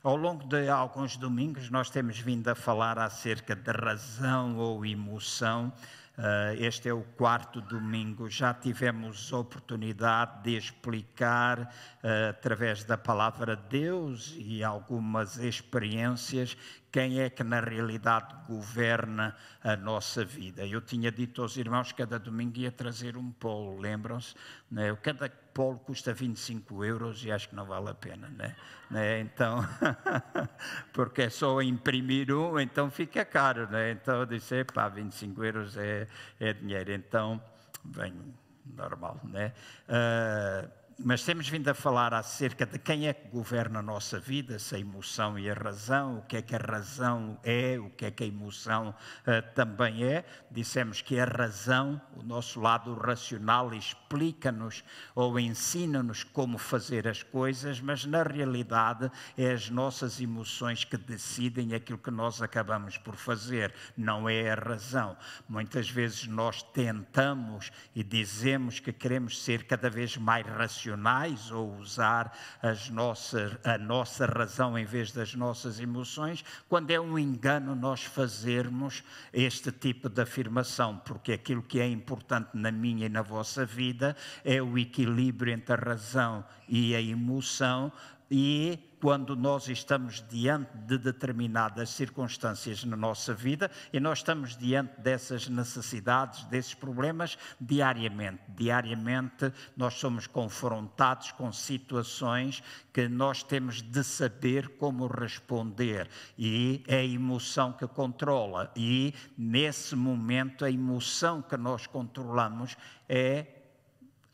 Ao longo de alguns domingos, nós temos vindo a falar acerca de razão ou emoção. Uh, este é o quarto domingo. Já tivemos oportunidade de explicar, uh, através da palavra de Deus e algumas experiências, quem é que na realidade governa a nossa vida. Eu tinha dito aos irmãos que cada domingo ia trazer um polo, lembram-se? Né? Cada polo custa 25 euros e acho que não vale a pena, né? né? Então, porque é só imprimir um, então fica caro, né? Então eu disse, pá, 25 euros é, é dinheiro, então, bem, normal, né? Uh, mas temos vindo a falar acerca de quem é que governa a nossa vida, se a emoção e a razão, o que é que a razão é, o que é que a emoção uh, também é. Dissemos que a razão, o nosso lado racional, explica-nos ou ensina-nos como fazer as coisas, mas na realidade é as nossas emoções que decidem aquilo que nós acabamos por fazer, não é a razão. Muitas vezes nós tentamos e dizemos que queremos ser cada vez mais racionais racionais ou usar as nossas, a nossa razão em vez das nossas emoções, quando é um engano nós fazermos este tipo de afirmação, porque aquilo que é importante na minha e na vossa vida é o equilíbrio entre a razão e a emoção e quando nós estamos diante de determinadas circunstâncias na nossa vida e nós estamos diante dessas necessidades, desses problemas diariamente. Diariamente nós somos confrontados com situações que nós temos de saber como responder e é a emoção que controla e nesse momento a emoção que nós controlamos é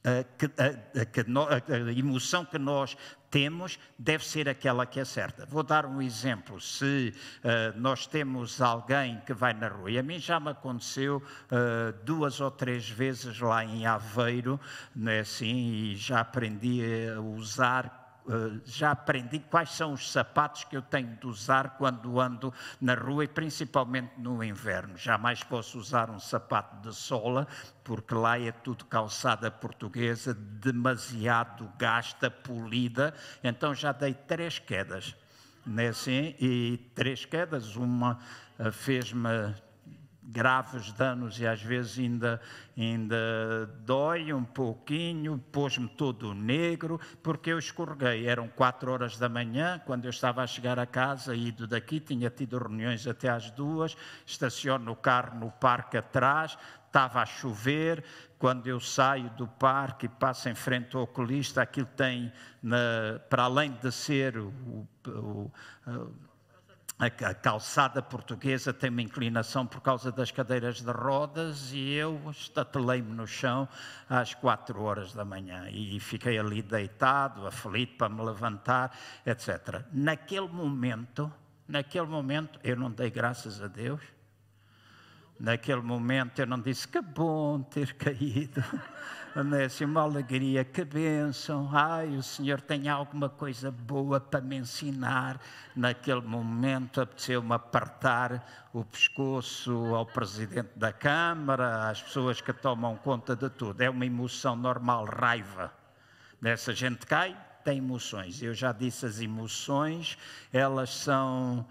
a, a, a, a, emoção que nós temos deve ser aquela que é certa. Vou dar um exemplo. Se uh, nós temos alguém que vai na rua, e a mim já me aconteceu uh, duas ou três vezes lá em Aveiro, né, assim, e já aprendi a usar já aprendi quais são os sapatos que eu tenho de usar quando ando na rua e principalmente no inverno. Jamais posso usar um sapato de sola, porque lá é tudo calçada portuguesa, demasiado gasta, polida. Então já dei três quedas. Né, e três quedas, uma uh, fez-me graves danos e às vezes ainda, ainda dói um pouquinho, pôs-me todo negro, porque eu escorreguei. Eram quatro horas da manhã, quando eu estava a chegar a casa, ido daqui, tinha tido reuniões até às duas, estaciono o carro no parque atrás, estava a chover, quando eu saio do parque e passo em frente ao oculista, aquilo tem, na, para além de ser o, o, o a calçada portuguesa tem uma inclinação por causa das cadeiras de rodas e eu estatelei-me no chão às quatro horas da manhã e fiquei ali deitado, aflito para me levantar, etc. Naquele momento, naquele momento, eu não dei graças a Deus. Naquele momento eu não disse que bom ter caído. Assim, uma alegria, que bênção, ai, o Senhor tem alguma coisa boa para me ensinar. Naquele momento apeteceu-me apertar o pescoço ao Presidente da Câmara, às pessoas que tomam conta de tudo. É uma emoção normal, raiva. Nessa gente cai, tem emoções. Eu já disse, as emoções, elas são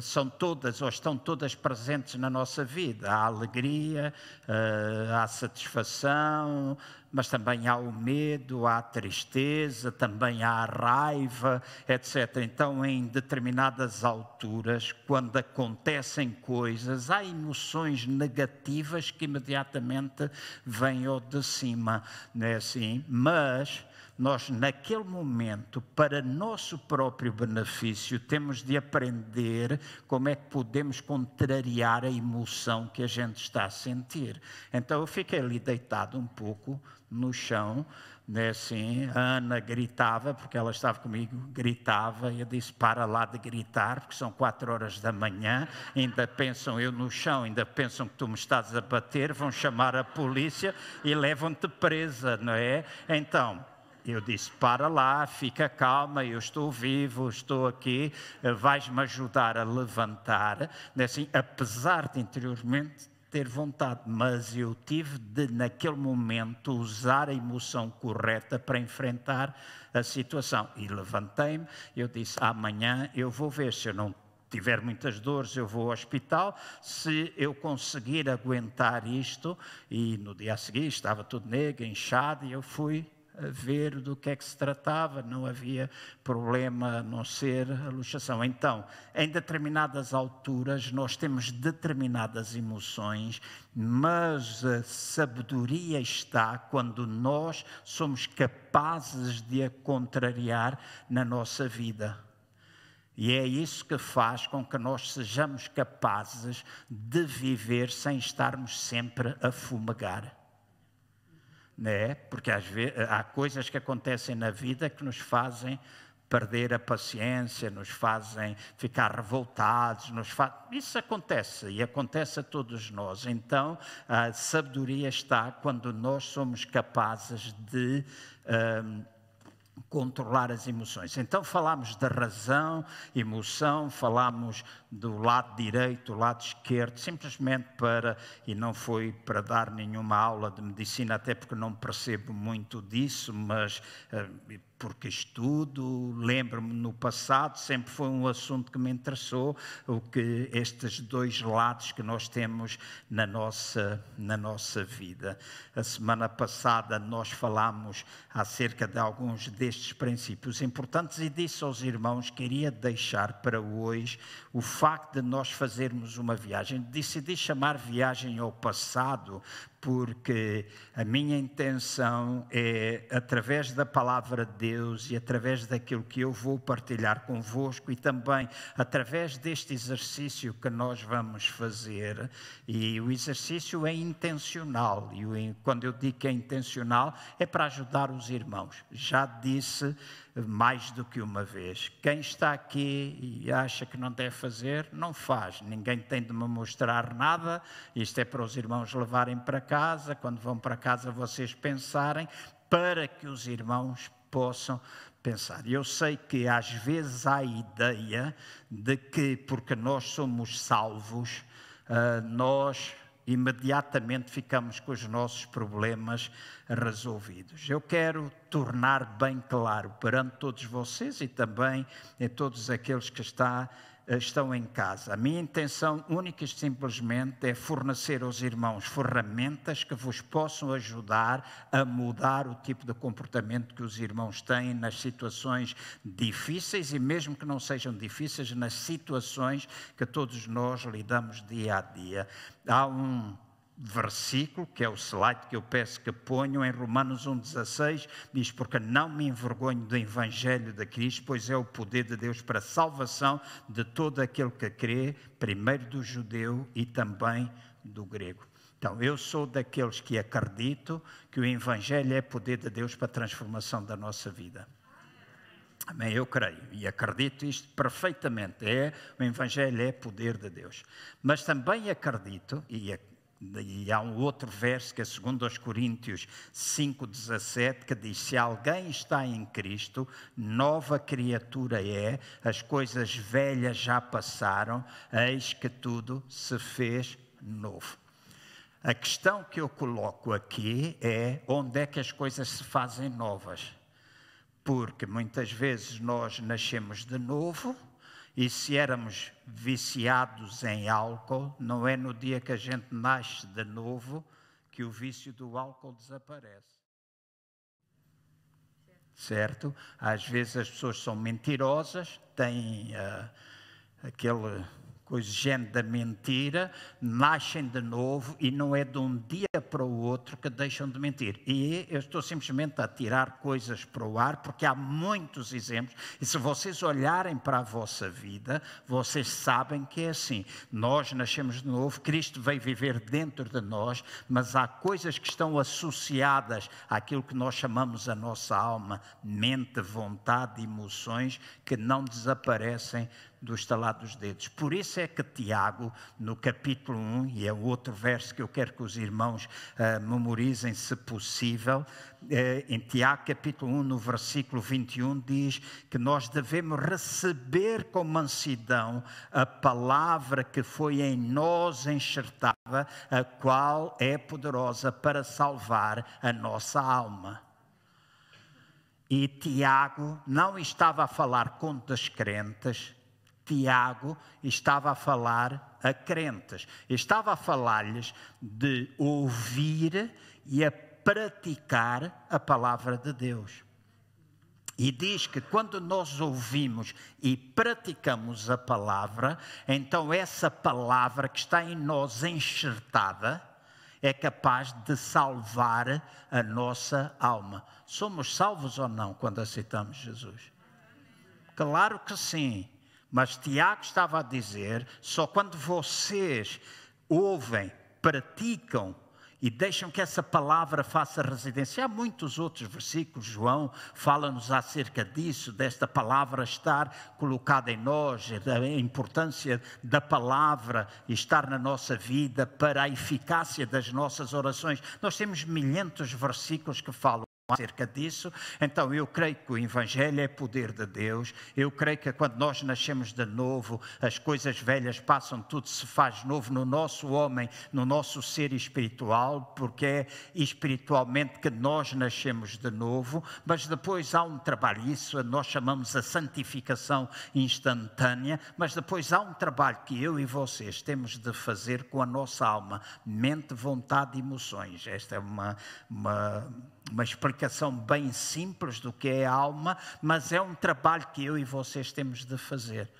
são todas ou estão todas presentes na nossa vida. Há alegria, eh, há satisfação, mas também há o medo, há a tristeza, também há a raiva, etc. Então, em determinadas alturas, quando acontecem coisas, há emoções negativas que imediatamente vêm ao de cima, não é assim? Mas nós, naquele momento, para nosso próprio benefício, temos de aprender como é que podemos contrariar a emoção que a gente está a sentir. Então, eu fiquei ali deitado um pouco no chão, né, assim, a Ana gritava, porque ela estava comigo, gritava, e eu disse, para lá de gritar, porque são quatro horas da manhã, ainda pensam eu no chão, ainda pensam que tu me estás a bater, vão chamar a polícia e levam-te presa, não é? Então, eu disse: para lá, fica calma, eu estou vivo, estou aqui, vais-me ajudar a levantar. Assim, apesar de interiormente ter vontade, mas eu tive de, naquele momento, usar a emoção correta para enfrentar a situação. E levantei-me, eu disse: amanhã eu vou ver se eu não tiver muitas dores, eu vou ao hospital. Se eu conseguir aguentar isto, e no dia a seguir estava tudo negro, inchado, e eu fui ver do que é que se tratava, não havia problema a não ser a luxação. Então, em determinadas alturas, nós temos determinadas emoções, mas a sabedoria está quando nós somos capazes de a contrariar na nossa vida. E é isso que faz com que nós sejamos capazes de viver sem estarmos sempre a fumegar. Né? Porque às vezes, há coisas que acontecem na vida que nos fazem perder a paciência, nos fazem ficar revoltados, nos fa... isso acontece e acontece a todos nós. Então, a sabedoria está quando nós somos capazes de um, controlar as emoções. Então falámos da razão, emoção, falámos do lado direito, do lado esquerdo, simplesmente para, e não foi para dar nenhuma aula de medicina, até porque não percebo muito disso, mas uh, porque estudo, lembro-me no passado, sempre foi um assunto que me interessou, o que estes dois lados que nós temos na nossa, na nossa vida. A semana passada nós falámos acerca de alguns destes princípios importantes e disse aos irmãos que iria deixar para hoje o facto de nós fazermos uma viagem. Decidi chamar viagem ao passado porque a minha intenção é, através da palavra de Deus e através daquilo que eu vou partilhar convosco e também através deste exercício que nós vamos fazer, e o exercício é intencional, e quando eu digo que é intencional, é para ajudar os irmãos. Já disse mais do que uma vez. Quem está aqui e acha que não deve fazer, não faz. Ninguém tem de me mostrar nada. Isto é para os irmãos levarem para casa, quando vão para casa vocês pensarem, para que os irmãos possam pensar. Eu sei que às vezes há a ideia de que, porque nós somos salvos, ah, nós imediatamente ficamos com os nossos problemas resolvidos. Eu quero tornar bem claro perante todos vocês e também em todos aqueles que está, estão em casa. A minha intenção única e simplesmente é fornecer aos irmãos ferramentas que vos possam ajudar a mudar o tipo de comportamento que os irmãos têm nas situações difíceis e mesmo que não sejam difíceis, nas situações que todos nós lidamos dia a dia. Há um versículo, que é o slide que eu peço que ponham em Romanos 1,16, diz: Porque não me envergonho do Evangelho de Cristo, pois é o poder de Deus para a salvação de todo aquele que crê, primeiro do judeu e também do grego. Então, eu sou daqueles que acredito que o Evangelho é poder de Deus para a transformação da nossa vida. Amém, eu creio e acredito isto perfeitamente. É, o Evangelho é poder de Deus. Mas também acredito, e e há um outro verso que é segundo Coríntios 5:17 que diz: se alguém está em Cristo, nova criatura é, as coisas velhas já passaram, eis que tudo se fez novo. A questão que eu coloco aqui é onde é que as coisas se fazem novas? Porque muitas vezes nós nascemos de novo, e se éramos viciados em álcool, não é no dia que a gente nasce de novo que o vício do álcool desaparece. Certo? Às vezes as pessoas são mentirosas, têm uh, aquele coisa género da mentira, nascem de novo e não é de um dia para o outro que deixam de mentir. E eu estou simplesmente a tirar coisas para o ar, porque há muitos exemplos, e se vocês olharem para a vossa vida, vocês sabem que é assim. Nós nascemos de novo, Cristo veio viver dentro de nós, mas há coisas que estão associadas àquilo que nós chamamos a nossa alma, mente, vontade, emoções, que não desaparecem do estalar dos dedos. Por isso é que Tiago, no capítulo 1, e é outro verso que eu quero que os irmãos uh, memorizem, se possível, uh, em Tiago, capítulo 1, no versículo 21, diz que nós devemos receber com mansidão a palavra que foi em nós enxertada, a qual é poderosa para salvar a nossa alma. E Tiago não estava a falar com descrentes, Tiago estava a falar a crentes, estava a falar-lhes de ouvir e a praticar a palavra de Deus. E diz que quando nós ouvimos e praticamos a palavra, então essa palavra que está em nós enxertada é capaz de salvar a nossa alma. Somos salvos ou não quando aceitamos Jesus? Claro que sim. Mas Tiago estava a dizer: só quando vocês ouvem, praticam e deixam que essa palavra faça residência. Há muitos outros versículos, João fala-nos acerca disso, desta palavra estar colocada em nós, da importância da palavra estar na nossa vida para a eficácia das nossas orações. Nós temos milhentos versículos que falam acerca disso. Então, eu creio que o Evangelho é poder de Deus. Eu creio que quando nós nascemos de novo, as coisas velhas passam, tudo se faz novo no nosso homem, no nosso ser espiritual, porque é espiritualmente que nós nascemos de novo. Mas depois há um trabalho, isso nós chamamos a santificação instantânea. Mas depois há um trabalho que eu e vocês temos de fazer com a nossa alma, mente, vontade e emoções. Esta é uma, uma uma explicação bem simples do que é a alma, mas é um trabalho que eu e vocês temos de fazer.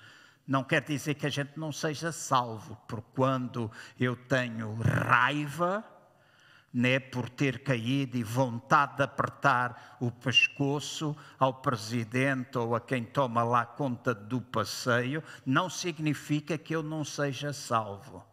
Não quer dizer que a gente não seja salvo, porque quando eu tenho raiva, né, por ter caído e vontade de apertar o pescoço ao presidente ou a quem toma lá conta do passeio, não significa que eu não seja salvo.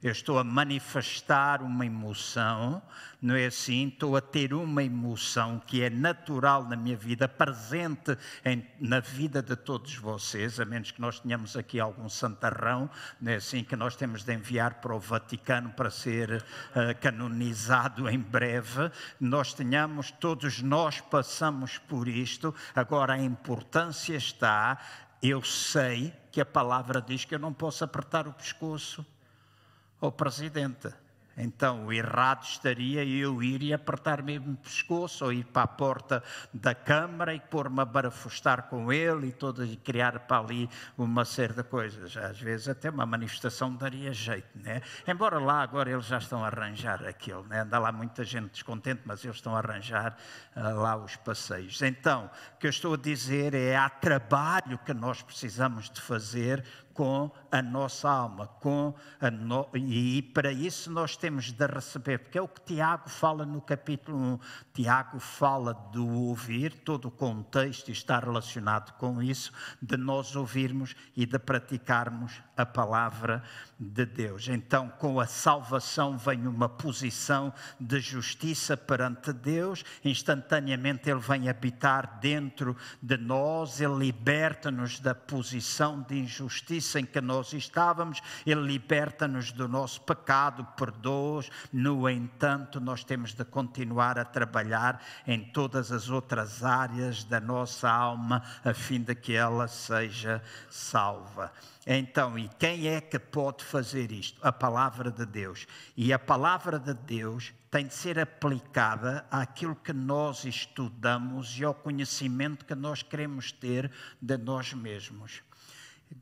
Eu estou a manifestar uma emoção, não é assim? Estou a ter uma emoção que é natural na minha vida, presente em, na vida de todos vocês, a menos que nós tenhamos aqui algum santarrão, não é assim? Que nós temos de enviar para o Vaticano para ser uh, canonizado em breve. Nós tenhamos, todos nós passamos por isto. Agora a importância está, eu sei que a palavra diz que eu não posso apertar o pescoço ao presidente. Então, o errado estaria eu ir e apertar mesmo o pescoço, ou ir para a porta da Câmara e pôr-me a barafustar com ele e, todo, e criar para ali uma série de coisas. Às vezes até uma manifestação daria jeito, né? Embora lá agora eles já estão a arranjar aquilo, né? Anda lá muita gente descontente, mas eles estão a arranjar uh, lá os passeios. Então, o que eu estou a dizer é há trabalho que nós precisamos de fazer com a nossa alma, com no... e para isso nós temos de receber, porque é o que Tiago fala no capítulo 1. Tiago fala do ouvir, todo o contexto está relacionado com isso, de nós ouvirmos e de praticarmos a palavra de Deus. Então, com a salvação vem uma posição de justiça perante Deus, instantaneamente Ele vem habitar dentro de nós, Ele liberta-nos da posição de injustiça em que nós estávamos, Ele liberta-nos do nosso pecado, perdoa-os. No entanto, nós temos de continuar a trabalhar em todas as outras áreas da nossa alma, a fim de que ela seja salva. Então, e quem é que pode fazer isto? A palavra de Deus. E a palavra de Deus tem de ser aplicada àquilo que nós estudamos e ao conhecimento que nós queremos ter de nós mesmos.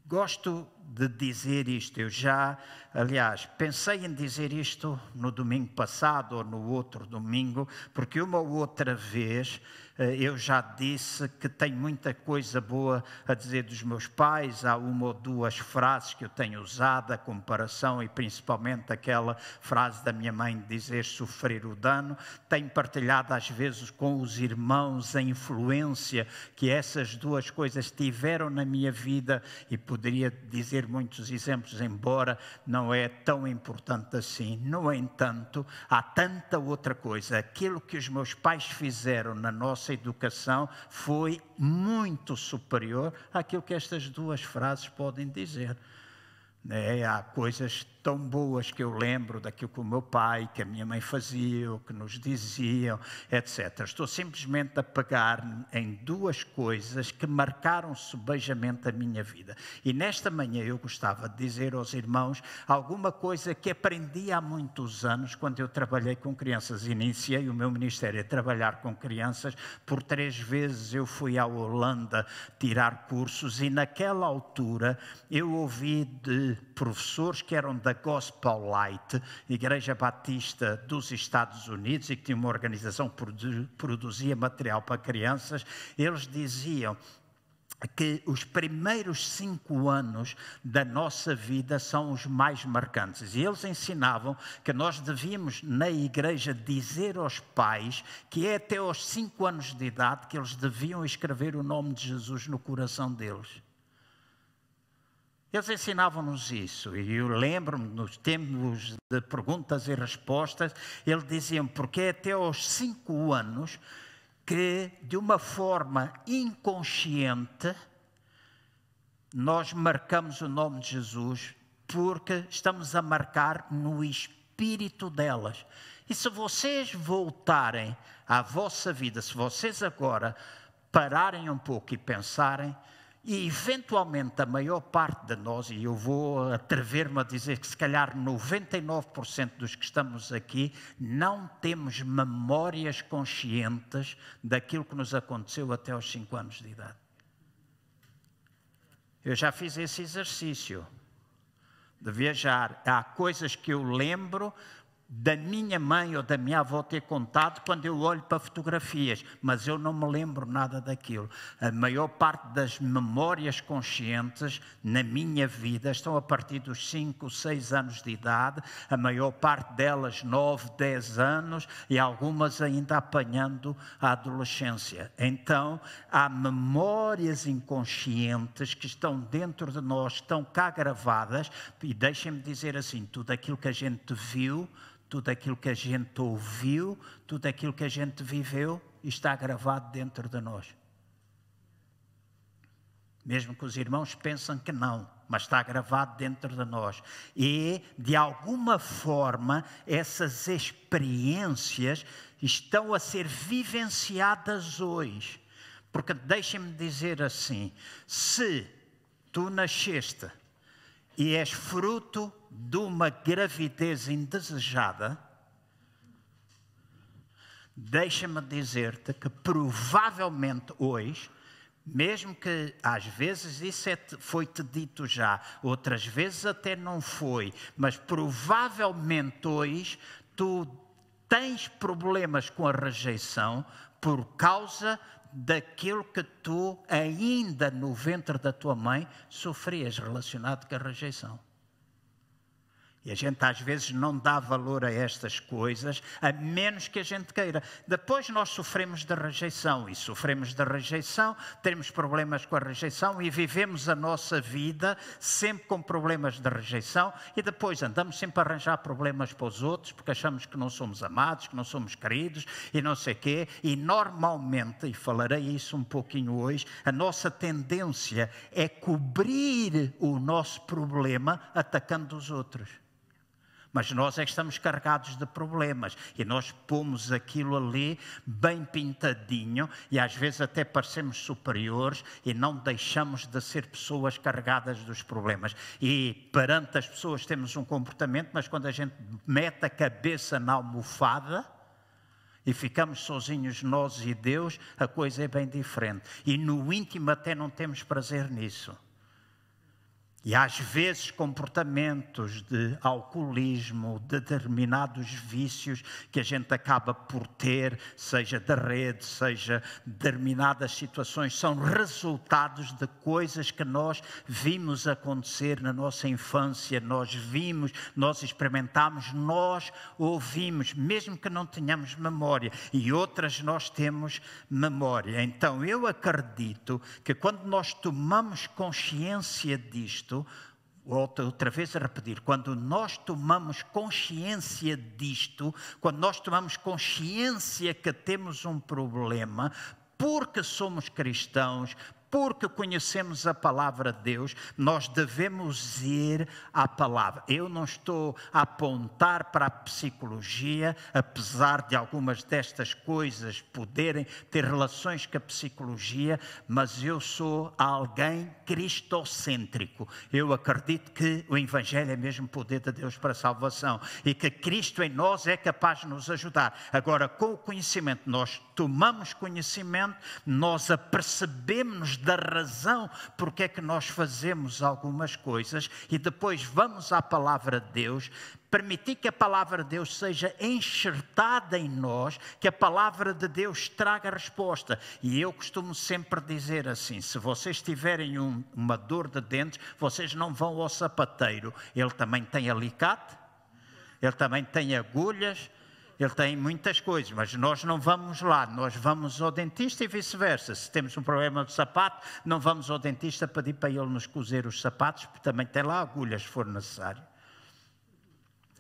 Gosto de dizer isto, eu já, aliás, pensei em dizer isto no domingo passado ou no outro domingo, porque uma ou outra vez eh, eu já disse que tenho muita coisa boa a dizer dos meus pais. Há uma ou duas frases que eu tenho usado, a comparação e principalmente aquela frase da minha mãe de dizer sofrer o dano. Tenho partilhado às vezes com os irmãos a influência que essas duas coisas tiveram na minha vida e poderia dizer muitos exemplos, embora não é tão importante assim. No entanto, há tanta outra coisa. Aquilo que os meus pais fizeram na nossa educação foi muito superior àquilo que estas duas frases podem dizer. É, há coisas tão boas que eu lembro daquilo que o meu pai, que a minha mãe faziam, que nos diziam, etc. Estou simplesmente a pegar em duas coisas que marcaram subejamente a minha vida. E nesta manhã eu gostava de dizer aos irmãos alguma coisa que aprendi há muitos anos quando eu trabalhei com crianças. Iniciei o meu ministério a trabalhar com crianças. Por três vezes eu fui à Holanda tirar cursos e naquela altura eu ouvi de professores que eram da Gospel Light, Igreja Batista dos Estados Unidos, e que tinha uma organização que produzia material para crianças, eles diziam que os primeiros cinco anos da nossa vida são os mais marcantes. E eles ensinavam que nós devíamos, na igreja, dizer aos pais que é até aos cinco anos de idade que eles deviam escrever o nome de Jesus no coração deles. Eles ensinavam-nos isso, e eu lembro-me, nos tempos de perguntas e respostas, eles diziam, porque é até aos cinco anos que, de uma forma inconsciente, nós marcamos o nome de Jesus, porque estamos a marcar no espírito delas. E se vocês voltarem à vossa vida, se vocês agora pararem um pouco e pensarem, e, eventualmente, a maior parte de nós, e eu vou atrever-me a dizer que se calhar 99% dos que estamos aqui, não temos memórias conscientes daquilo que nos aconteceu até aos 5 anos de idade. Eu já fiz esse exercício de viajar. Há coisas que eu lembro, da minha mãe ou da minha avó ter contado quando eu olho para fotografias, mas eu não me lembro nada daquilo. A maior parte das memórias conscientes na minha vida estão a partir dos 5, 6 anos de idade, a maior parte delas 9, 10 anos e algumas ainda apanhando a adolescência. Então, há memórias inconscientes que estão dentro de nós, estão cá gravadas, e deixem-me dizer assim: tudo aquilo que a gente viu tudo aquilo que a gente ouviu, tudo aquilo que a gente viveu, está gravado dentro de nós. Mesmo que os irmãos pensam que não, mas está gravado dentro de nós. E, de alguma forma, essas experiências estão a ser vivenciadas hoje. Porque deixem-me dizer assim: se tu nasceste e és fruto de uma gravidez indesejada, deixa-me dizer-te que provavelmente hoje, mesmo que às vezes isso é, foi-te dito já, outras vezes até não foi, mas provavelmente hoje tu tens problemas com a rejeição por causa daquilo que tu, ainda no ventre da tua mãe, sofrias relacionado com a rejeição. E a gente às vezes não dá valor a estas coisas, a menos que a gente queira. Depois nós sofremos da rejeição, e sofremos da rejeição, temos problemas com a rejeição e vivemos a nossa vida sempre com problemas de rejeição, e depois andamos sempre a arranjar problemas para os outros, porque achamos que não somos amados, que não somos queridos e não sei quê. E normalmente, e falarei isso um pouquinho hoje, a nossa tendência é cobrir o nosso problema atacando os outros. Mas nós é que estamos carregados de problemas e nós pomos aquilo ali bem pintadinho e às vezes até parecemos superiores e não deixamos de ser pessoas carregadas dos problemas. E perante as pessoas temos um comportamento, mas quando a gente mete a cabeça na almofada, e ficamos sozinhos nós e Deus, a coisa é bem diferente. E no íntimo até não temos prazer nisso. E às vezes comportamentos de alcoolismo, de determinados vícios que a gente acaba por ter, seja da rede, seja determinadas situações, são resultados de coisas que nós vimos acontecer na nossa infância, nós vimos, nós experimentamos, nós ouvimos, mesmo que não tenhamos memória, e outras nós temos memória. Então eu acredito que quando nós tomamos consciência disto, outra, outra vez a repetir, quando nós tomamos consciência disto, quando nós tomamos consciência que temos um problema, porque somos cristãos, porque conhecemos a palavra de Deus, nós devemos ir à palavra. Eu não estou a apontar para a psicologia, apesar de algumas destas coisas poderem ter relações com a psicologia, mas eu sou alguém cristocêntrico. Eu acredito que o Evangelho é mesmo poder de Deus para a salvação e que Cristo em nós é capaz de nos ajudar. Agora, com o conhecimento, nós tomamos conhecimento, nós apercebemos da razão porque é que nós fazemos algumas coisas e depois vamos à palavra de Deus, permitir que a palavra de Deus seja enxertada em nós, que a palavra de Deus traga resposta. E eu costumo sempre dizer assim: se vocês tiverem um, uma dor de dentes, vocês não vão ao sapateiro, ele também tem alicate, ele também tem agulhas, ele tem muitas coisas, mas nós não vamos lá, nós vamos ao dentista e vice-versa. Se temos um problema de sapato, não vamos ao dentista pedir para ele nos cozer os sapatos, porque também tem lá agulhas, se for necessário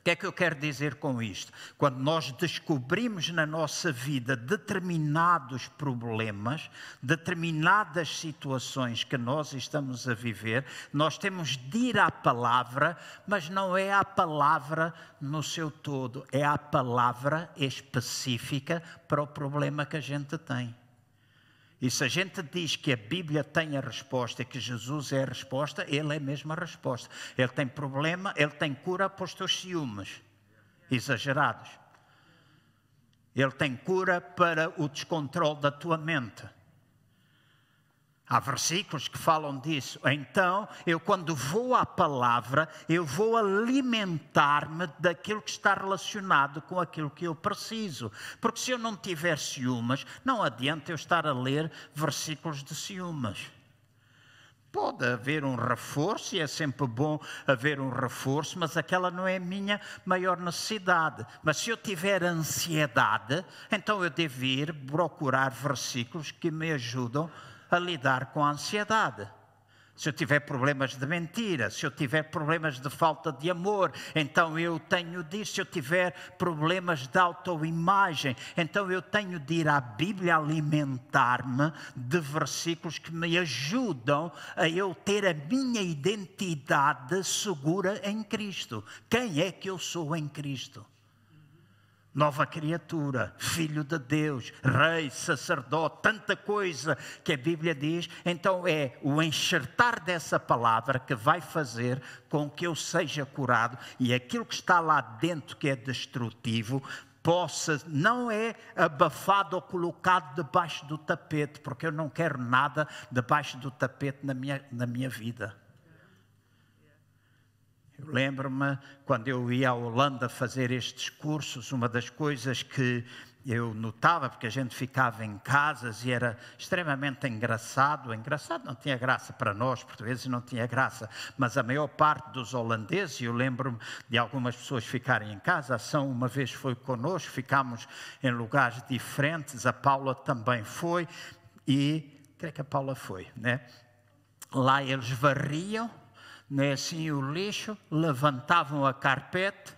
que é que eu quero dizer com isto? Quando nós descobrimos na nossa vida determinados problemas, determinadas situações que nós estamos a viver, nós temos de ir à palavra, mas não é a palavra no seu todo, é a palavra específica para o problema que a gente tem. E se a gente diz que a Bíblia tem a resposta e que Jesus é a resposta, Ele é mesmo a resposta. Ele tem problema, Ele tem cura para os teus ciúmes exagerados. Ele tem cura para o descontrole da tua mente. Há versículos que falam disso. Então, eu quando vou à palavra, eu vou alimentar-me daquilo que está relacionado com aquilo que eu preciso. Porque se eu não tiver ciúmes, não adianta eu estar a ler versículos de ciúmes. Pode haver um reforço, e é sempre bom haver um reforço, mas aquela não é a minha maior necessidade. Mas se eu tiver ansiedade, então eu devo ir procurar versículos que me ajudam a lidar com a ansiedade. Se eu tiver problemas de mentira, se eu tiver problemas de falta de amor, então eu tenho disso. Se eu tiver problemas de autoimagem, então eu tenho de ir à Bíblia alimentar-me de versículos que me ajudam a eu ter a minha identidade segura em Cristo. Quem é que eu sou em Cristo? Nova criatura, filho de Deus, rei, sacerdote, tanta coisa que a Bíblia diz. Então é o enxertar dessa palavra que vai fazer com que eu seja curado e aquilo que está lá dentro que é destrutivo possa, não é abafado ou colocado debaixo do tapete, porque eu não quero nada debaixo do tapete na minha, na minha vida. Eu lembro-me quando eu ia à Holanda fazer estes cursos, uma das coisas que eu notava, porque a gente ficava em casas e era extremamente engraçado. Engraçado não tinha graça para nós, portugueses, não tinha graça, mas a maior parte dos holandeses, eu lembro-me de algumas pessoas ficarem em casa. A ação uma vez foi conosco, ficámos em lugares diferentes, a Paula também foi, e creio que a Paula foi, né? Lá eles varriam é assim o lixo, levantavam a carpete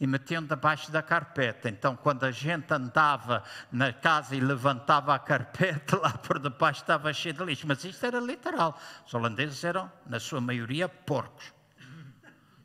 e metiam debaixo da carpete. Então, quando a gente andava na casa e levantava a carpete, lá por debaixo estava cheio de lixo. Mas isto era literal. Os holandeses eram, na sua maioria, porcos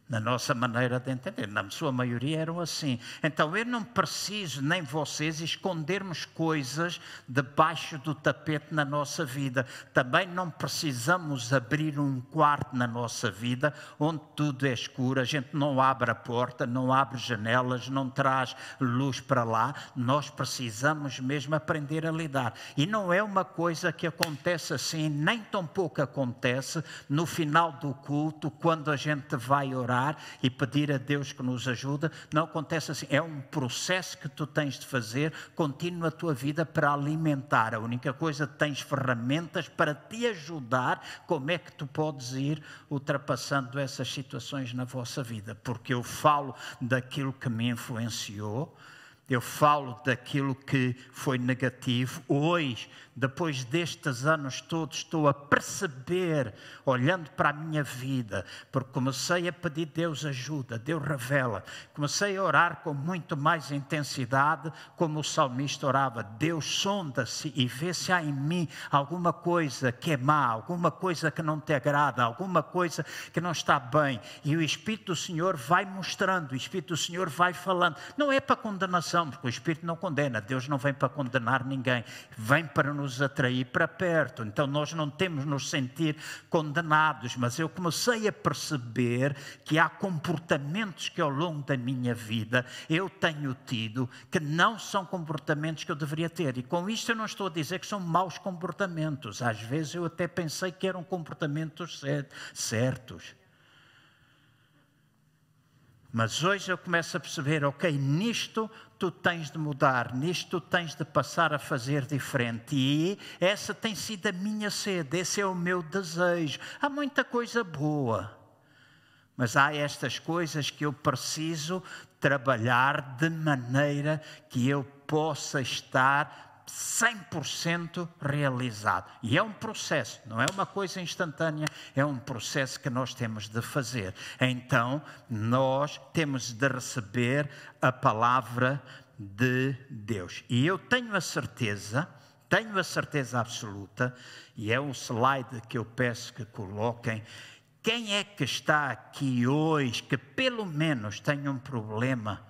na nossa maneira de entender. Na sua maioria eram assim. Então eu não preciso, nem vocês, escondermos coisas debaixo do tapete na nossa vida. Também não precisamos abrir um quarto na nossa vida onde tudo é escuro. A gente não abre a porta, não abre janelas, não traz luz para lá. Nós precisamos mesmo aprender a lidar. E não é uma coisa que acontece assim, nem tão pouco acontece no final do culto, quando a gente vai orar orar e pedir a Deus que nos ajude. Não acontece assim. É um processo que tu tens de fazer contínuo na tua vida para alimentar. A única coisa, tens ferramentas para te ajudar. Como é que tu podes ir ultrapassando essas situações na vossa vida? Porque eu falo daquilo que me influenciou. Eu falo daquilo que foi negativo. Hoje depois destes anos todos, estou a perceber, olhando para a minha vida, porque comecei a pedir Deus ajuda, Deus revela. Comecei a orar com muito mais intensidade, como o salmista orava: Deus sonda-se e vê se há em mim alguma coisa que é má, alguma coisa que não te agrada, alguma coisa que não está bem. E o Espírito do Senhor vai mostrando, o Espírito do Senhor vai falando. Não é para condenação, porque o Espírito não condena, Deus não vem para condenar ninguém, vem para nos atrair para perto. Então nós não temos nos sentir condenados, mas eu comecei a perceber que há comportamentos que ao longo da minha vida eu tenho tido que não são comportamentos que eu deveria ter. E com isto eu não estou a dizer que são maus comportamentos. Às vezes eu até pensei que eram comportamentos certos. Mas hoje eu começo a perceber, ok, nisto tu tens de mudar, nisto tu tens de passar a fazer diferente. E essa tem sido a minha sede, esse é o meu desejo. Há muita coisa boa, mas há estas coisas que eu preciso trabalhar de maneira que eu possa estar 100% realizado. E é um processo, não é uma coisa instantânea, é um processo que nós temos de fazer. Então, nós temos de receber a palavra de Deus. E eu tenho a certeza, tenho a certeza absoluta, e é um slide que eu peço que coloquem. Quem é que está aqui hoje que pelo menos tem um problema?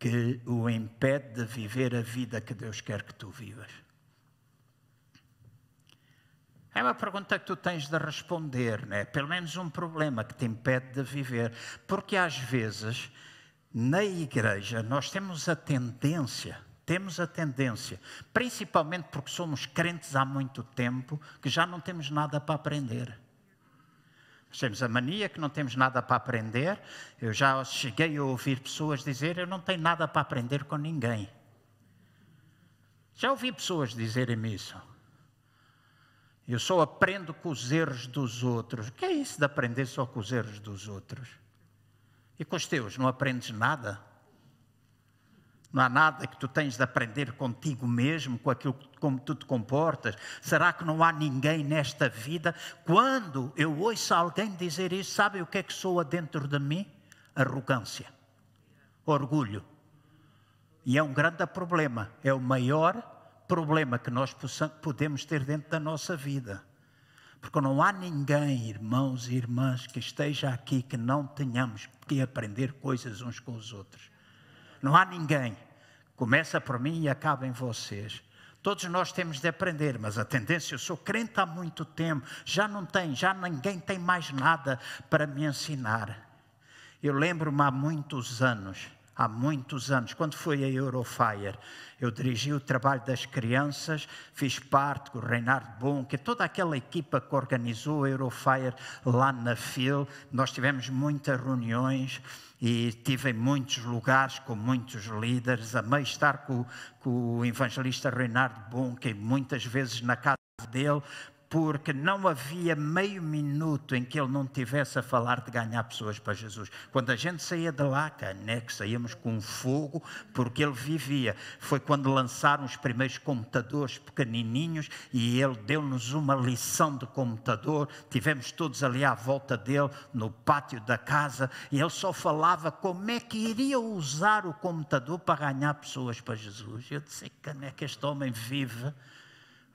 Que o impede de viver a vida que Deus quer que tu vivas? É uma pergunta que tu tens de responder, né? pelo menos um problema que te impede de viver. Porque às vezes, na igreja, nós temos a tendência, temos a tendência, principalmente porque somos crentes há muito tempo, que já não temos nada para aprender. Temos a mania que não temos nada para aprender. Eu já cheguei a ouvir pessoas dizer: Eu não tenho nada para aprender com ninguém. Já ouvi pessoas dizerem isso. Eu só aprendo com os erros dos outros. O que é isso de aprender só com os erros dos outros? E com os teus, não aprendes nada? Não há nada que tu tens de aprender contigo mesmo, com aquilo como tu te comportas? Será que não há ninguém nesta vida? Quando eu ouço alguém dizer isso, sabe o que é que soa dentro de mim? Arrogância, orgulho. E é um grande problema, é o maior problema que nós podemos ter dentro da nossa vida. Porque não há ninguém, irmãos e irmãs, que esteja aqui que não tenhamos que aprender coisas uns com os outros. Não há ninguém. Começa por mim e acaba em vocês. Todos nós temos de aprender, mas a tendência, eu sou crente há muito tempo, já não tem, já ninguém tem mais nada para me ensinar. Eu lembro-me há muitos anos, há muitos anos, quando foi a Eurofire, eu dirigi o trabalho das crianças, fiz parte com o Reinhard que toda aquela equipa que organizou a Eurofire lá na FIL, nós tivemos muitas reuniões, e tive em muitos lugares com muitos líderes. Amei estar com, com o evangelista Reinhard Bunke, muitas vezes na casa dele, porque não havia meio minuto em que ele não tivesse a falar de ganhar pessoas para Jesus. Quando a gente saía de lá, cané, que saíamos com fogo, porque ele vivia. Foi quando lançaram os primeiros computadores pequenininhos e ele deu-nos uma lição de computador. Tivemos todos ali à volta dele, no pátio da casa, e ele só falava como é que iria usar o computador para ganhar pessoas para Jesus. Eu disse, cané, que este homem vive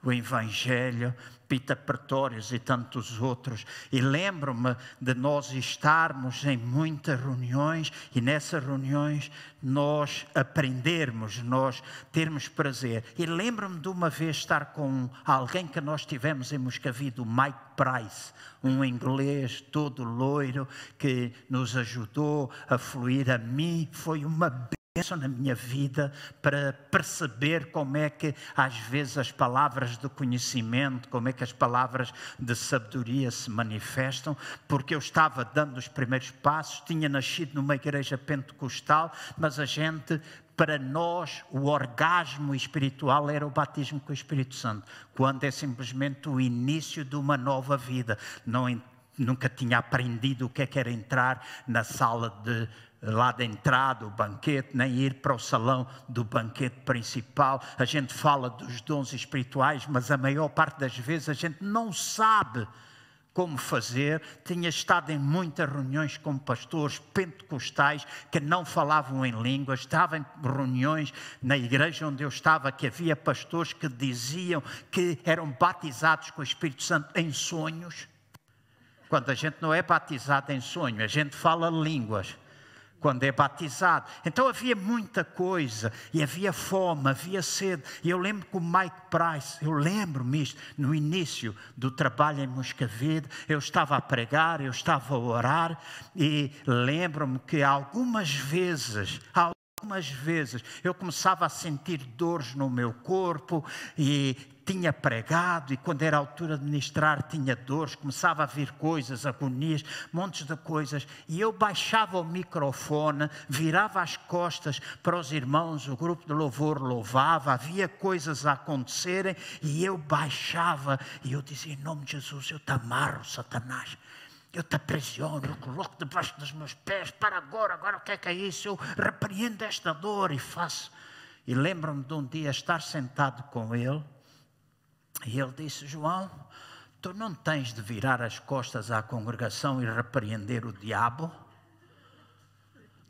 o Evangelho, Pita Pretórios e tantos outros. E lembro-me de nós estarmos em muitas reuniões e nessas reuniões nós aprendermos, nós termos prazer. E lembro-me de uma vez estar com alguém que nós tivemos em Moscavide, o Mike Price, um inglês todo loiro que nos ajudou a fluir a mim. Foi uma bênção na minha vida para perceber como é que às vezes as palavras de conhecimento, como é que as palavras de sabedoria se manifestam, porque eu estava dando os primeiros passos, tinha nascido numa igreja pentecostal, mas a gente para nós, o orgasmo espiritual era o batismo com o Espírito Santo, quando é simplesmente o início de uma nova vida. Não nunca tinha aprendido o que, é que era entrar na sala de lá de entrada, o banquete, nem ir para o salão do banquete principal. A gente fala dos dons espirituais, mas a maior parte das vezes a gente não sabe como fazer. Tinha estado em muitas reuniões com pastores pentecostais que não falavam em línguas. Estava em reuniões na igreja onde eu estava que havia pastores que diziam que eram batizados com o Espírito Santo em sonhos. Quando a gente não é batizado em sonho, a gente fala línguas quando é batizado. Então havia muita coisa, e havia fome, havia sede. E eu lembro que o Mike Price, eu lembro-me isto, no início do trabalho em Moscavide, eu estava a pregar, eu estava a orar, e lembro-me que algumas vezes, algumas vezes eu começava a sentir dores no meu corpo e tinha pregado e quando era a altura de ministrar tinha dores, começava a vir coisas, agonias, montes de coisas, e eu baixava o microfone, virava as costas para os irmãos, o grupo de louvor louvava, havia coisas a acontecerem, e eu baixava, e eu dizia, em nome de Jesus, eu te amarro, Satanás, eu te aprisiono, eu coloco debaixo dos meus pés, para agora, agora o que é que é isso? Eu repreendo esta dor e faço. E lembro-me de um dia estar sentado com ele, e ele disse: João, tu não tens de virar as costas à congregação e repreender o diabo?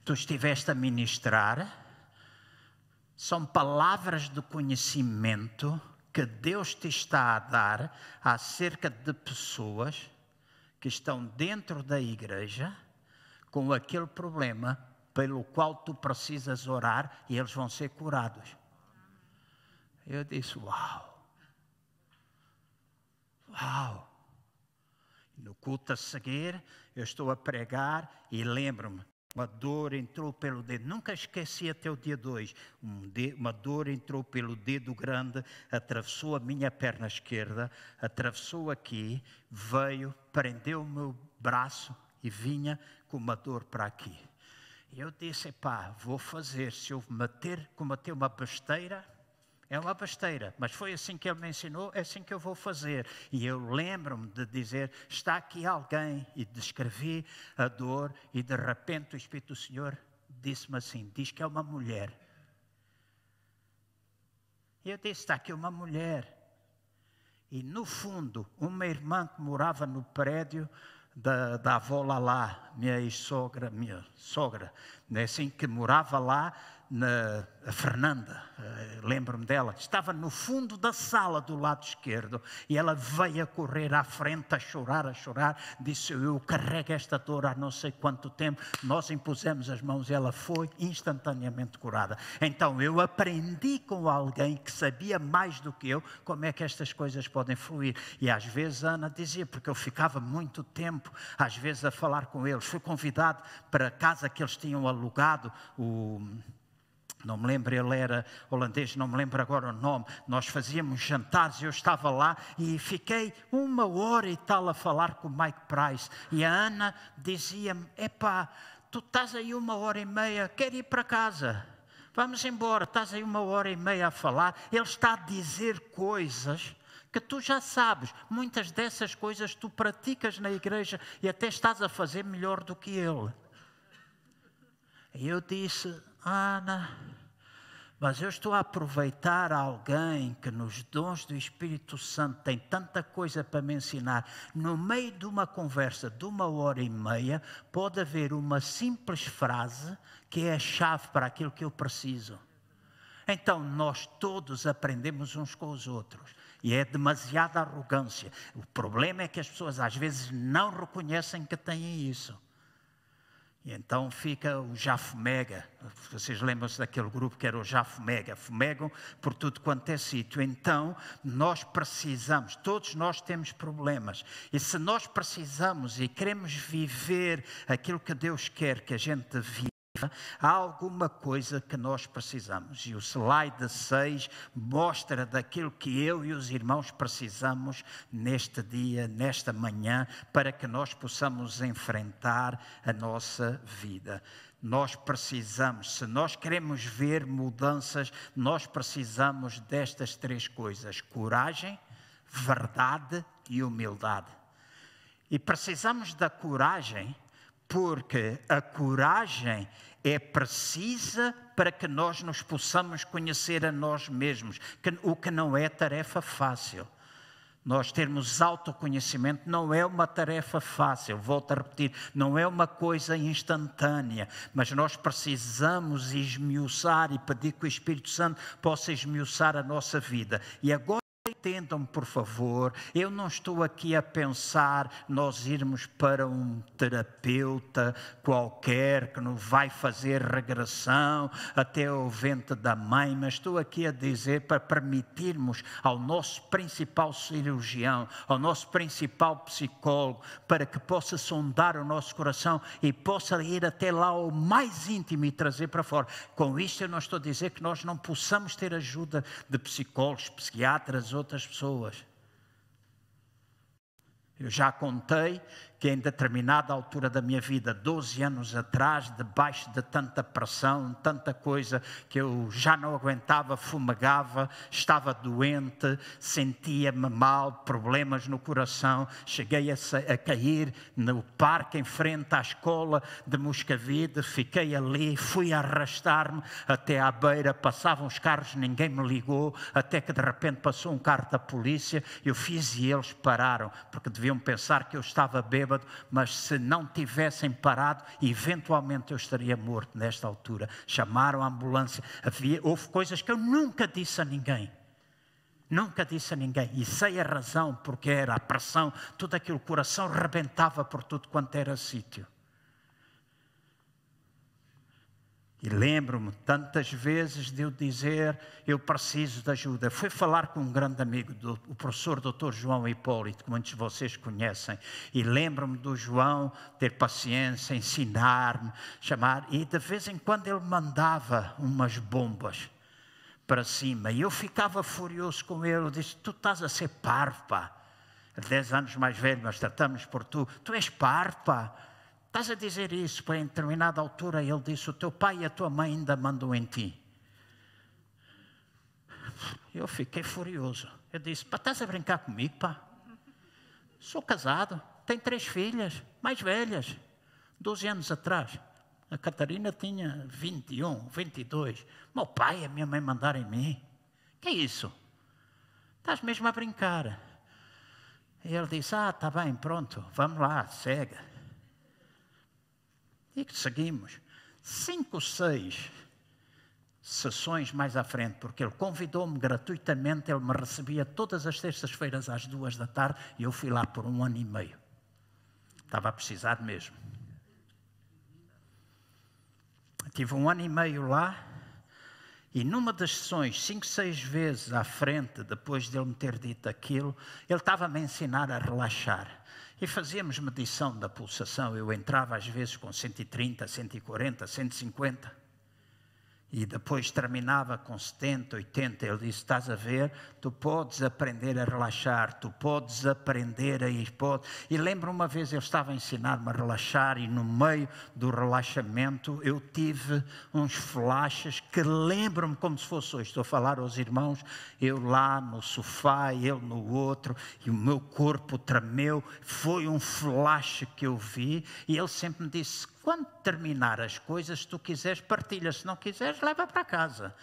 Tu estiveste a ministrar, são palavras de conhecimento que Deus te está a dar acerca de pessoas que estão dentro da igreja com aquele problema pelo qual tu precisas orar e eles vão ser curados. Eu disse: Uau! Uau! No culto a seguir, eu estou a pregar e lembro-me, uma dor entrou pelo dedo, nunca esqueci até o dia 2. uma dor entrou pelo dedo grande, atravessou a minha perna esquerda, atravessou aqui, veio, prendeu o meu braço e vinha com uma dor para aqui. Eu disse: pá, vou fazer, se eu meter, combater uma besteira, é uma besteira, mas foi assim que ele me ensinou, é assim que eu vou fazer. E eu lembro-me de dizer: está aqui alguém, e descrevi a dor, e de repente o Espírito do Senhor disse-me assim: diz que é uma mulher. E eu disse: está aqui uma mulher. E no fundo, uma irmã que morava no prédio da, da avó lá, minha ex-sogra, minha sogra, né, assim, que morava lá, na a Fernanda, eh, lembro-me dela, estava no fundo da sala do lado esquerdo e ela veio a correr à frente, a chorar, a chorar. Disse: Eu carrego esta dor há não sei quanto tempo. Nós impusemos as mãos e ela foi instantaneamente curada. Então eu aprendi com alguém que sabia mais do que eu como é que estas coisas podem fluir. E às vezes a Ana dizia, porque eu ficava muito tempo, às vezes, a falar com eles. Fui convidado para a casa que eles tinham alugado, o não me lembro, ele era holandês, não me lembro agora o nome. Nós fazíamos jantares, eu estava lá e fiquei uma hora e tal a falar com o Mike Price. E a Ana dizia-me: Epá, tu estás aí uma hora e meia, quero ir para casa. Vamos embora, estás aí uma hora e meia a falar. Ele está a dizer coisas que tu já sabes. Muitas dessas coisas tu praticas na igreja e até estás a fazer melhor do que ele. E eu disse, Ana, mas eu estou a aproveitar alguém que nos dons do Espírito Santo tem tanta coisa para me ensinar. No meio de uma conversa de uma hora e meia, pode haver uma simples frase que é a chave para aquilo que eu preciso. Então nós todos aprendemos uns com os outros. E é demasiada arrogância. O problema é que as pessoas às vezes não reconhecem que têm isso. E então fica o já fumega. Vocês lembram-se daquele grupo que era o já fumega? Fumegam por tudo quanto é sítio. Então, nós precisamos, todos nós temos problemas. E se nós precisamos e queremos viver aquilo que Deus quer que a gente viva, há alguma coisa que nós precisamos. E o slide 6 mostra daquilo que eu e os irmãos precisamos neste dia, nesta manhã, para que nós possamos enfrentar a nossa vida. Nós precisamos, se nós queremos ver mudanças, nós precisamos destas três coisas: coragem, verdade e humildade. E precisamos da coragem, porque a coragem é precisa para que nós nos possamos conhecer a nós mesmos, o que não é tarefa fácil. Nós termos autoconhecimento não é uma tarefa fácil, volto a repetir, não é uma coisa instantânea, mas nós precisamos esmiuçar e pedir que o Espírito Santo possa esmiuçar a nossa vida. E agora Entendam, por favor, eu não estou aqui a pensar nós irmos para um terapeuta qualquer que nos vai fazer regressão até o vento da mãe, mas estou aqui a dizer para permitirmos ao nosso principal cirurgião, ao nosso principal psicólogo, para que possa sondar o nosso coração e possa ir até lá ao mais íntimo e trazer para fora. Com isto eu não estou a dizer que nós não possamos ter ajuda de psicólogos, psiquiatras, outras outras pessoas. Eu já contei que em determinada altura da minha vida, 12 anos atrás, debaixo de tanta pressão, tanta coisa que eu já não aguentava, fumegava, estava doente, sentia-me mal, problemas no coração, cheguei a, a, cair no parque em frente à escola de Moscavide, fiquei ali, fui arrastar-me até à beira, passavam os carros, ninguém me ligou, até que de repente passou um carro da polícia, eu fiz e eles pararam, porque deviam pensar que eu estava bêbado bêbado, mas se não tivessem parado, eventualmente eu estaria morto nesta altura. Chamaram a ambulância. Havia, houve coisas que eu nunca disse a ninguém. Nunca disse a ninguém, e sei a razão, porque era a pressão, tudo aquilo, o coração rebentava por tudo quanto era sítio. E lembro-me tantas vezes de eu dizer: eu preciso de ajuda. Fui falar com um grande amigo, do, o professor Dr. João Hipólito, que muitos de vocês conhecem. E lembro-me do João ter paciência, ensinar-me, chamar. E de vez em quando ele mandava umas bombas para cima. E eu ficava furioso com ele. Eu disse: Tu estás a ser parvo, pá. Dez anos mais velho, mas tratamos por tu. Tu és parvo, pá. Estás a dizer isso, para em determinada altura ele disse: O teu pai e a tua mãe ainda mandam em ti. Eu fiquei furioso. Eu disse: Pá, estás a brincar comigo, pá? Sou casado, tenho três filhas, mais velhas, 12 anos atrás. A Catarina tinha 21, 22. Meu pai e a minha mãe mandaram em mim. Que é isso? Estás mesmo a brincar. E ele disse: Ah, está bem, pronto, vamos lá, segue. E seguimos. Cinco, seis sessões mais à frente, porque ele convidou-me gratuitamente, ele me recebia todas as terças-feiras às duas da tarde e eu fui lá por um ano e meio. Estava a precisar mesmo. Tive um ano e meio lá e numa das sessões, cinco, seis vezes à frente, depois de ele me ter dito aquilo, ele estava-me a ensinar a relaxar. E fazíamos medição da pulsação. Eu entrava às vezes com 130, 140, 150 e depois terminava com 70, 80. Ele disse: Estás a ver? Tu podes aprender a relaxar, tu podes aprender a ir. Pode. E lembro uma vez eu estava a ensinar-me a relaxar, e no meio do relaxamento eu tive uns flashes que lembro-me como se fosse hoje. Estou a falar aos irmãos, eu lá no sofá, ele no outro, e o meu corpo tremeu. Foi um flash que eu vi, e ele sempre me disse: quando terminar as coisas, se tu quiseres, partilha. Se não quiseres, leva para casa.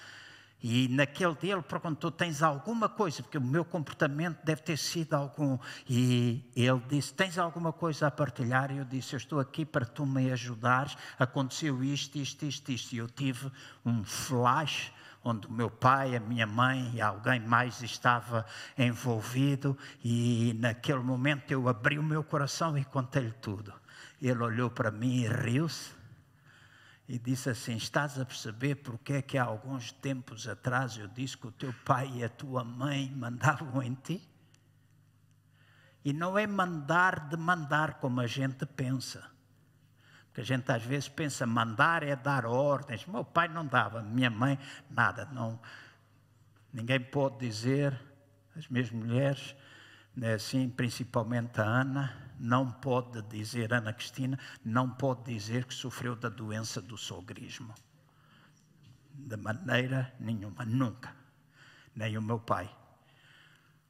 E naquele dia ele perguntou: Tens alguma coisa? Porque o meu comportamento deve ter sido algum. E ele disse: Tens alguma coisa a partilhar? E eu disse: Eu estou aqui para tu me ajudares. Aconteceu isto, isto, isto, isto. E eu tive um flash onde o meu pai, a minha mãe e alguém mais estava envolvido. E naquele momento eu abri o meu coração e contei-lhe tudo. Ele olhou para mim e riu-se e disse assim: Estás a perceber porque é que há alguns tempos atrás eu disse que o teu pai e a tua mãe mandavam em ti? E não é mandar de mandar como a gente pensa. Porque a gente às vezes pensa, mandar é dar ordens. Meu pai não dava, minha mãe, nada. Não, ninguém pode dizer, as minhas mulheres, né, assim, principalmente a Ana, não pode dizer, Ana Cristina, não pode dizer que sofreu da doença do sogrismo. De maneira nenhuma, nunca. Nem o meu pai.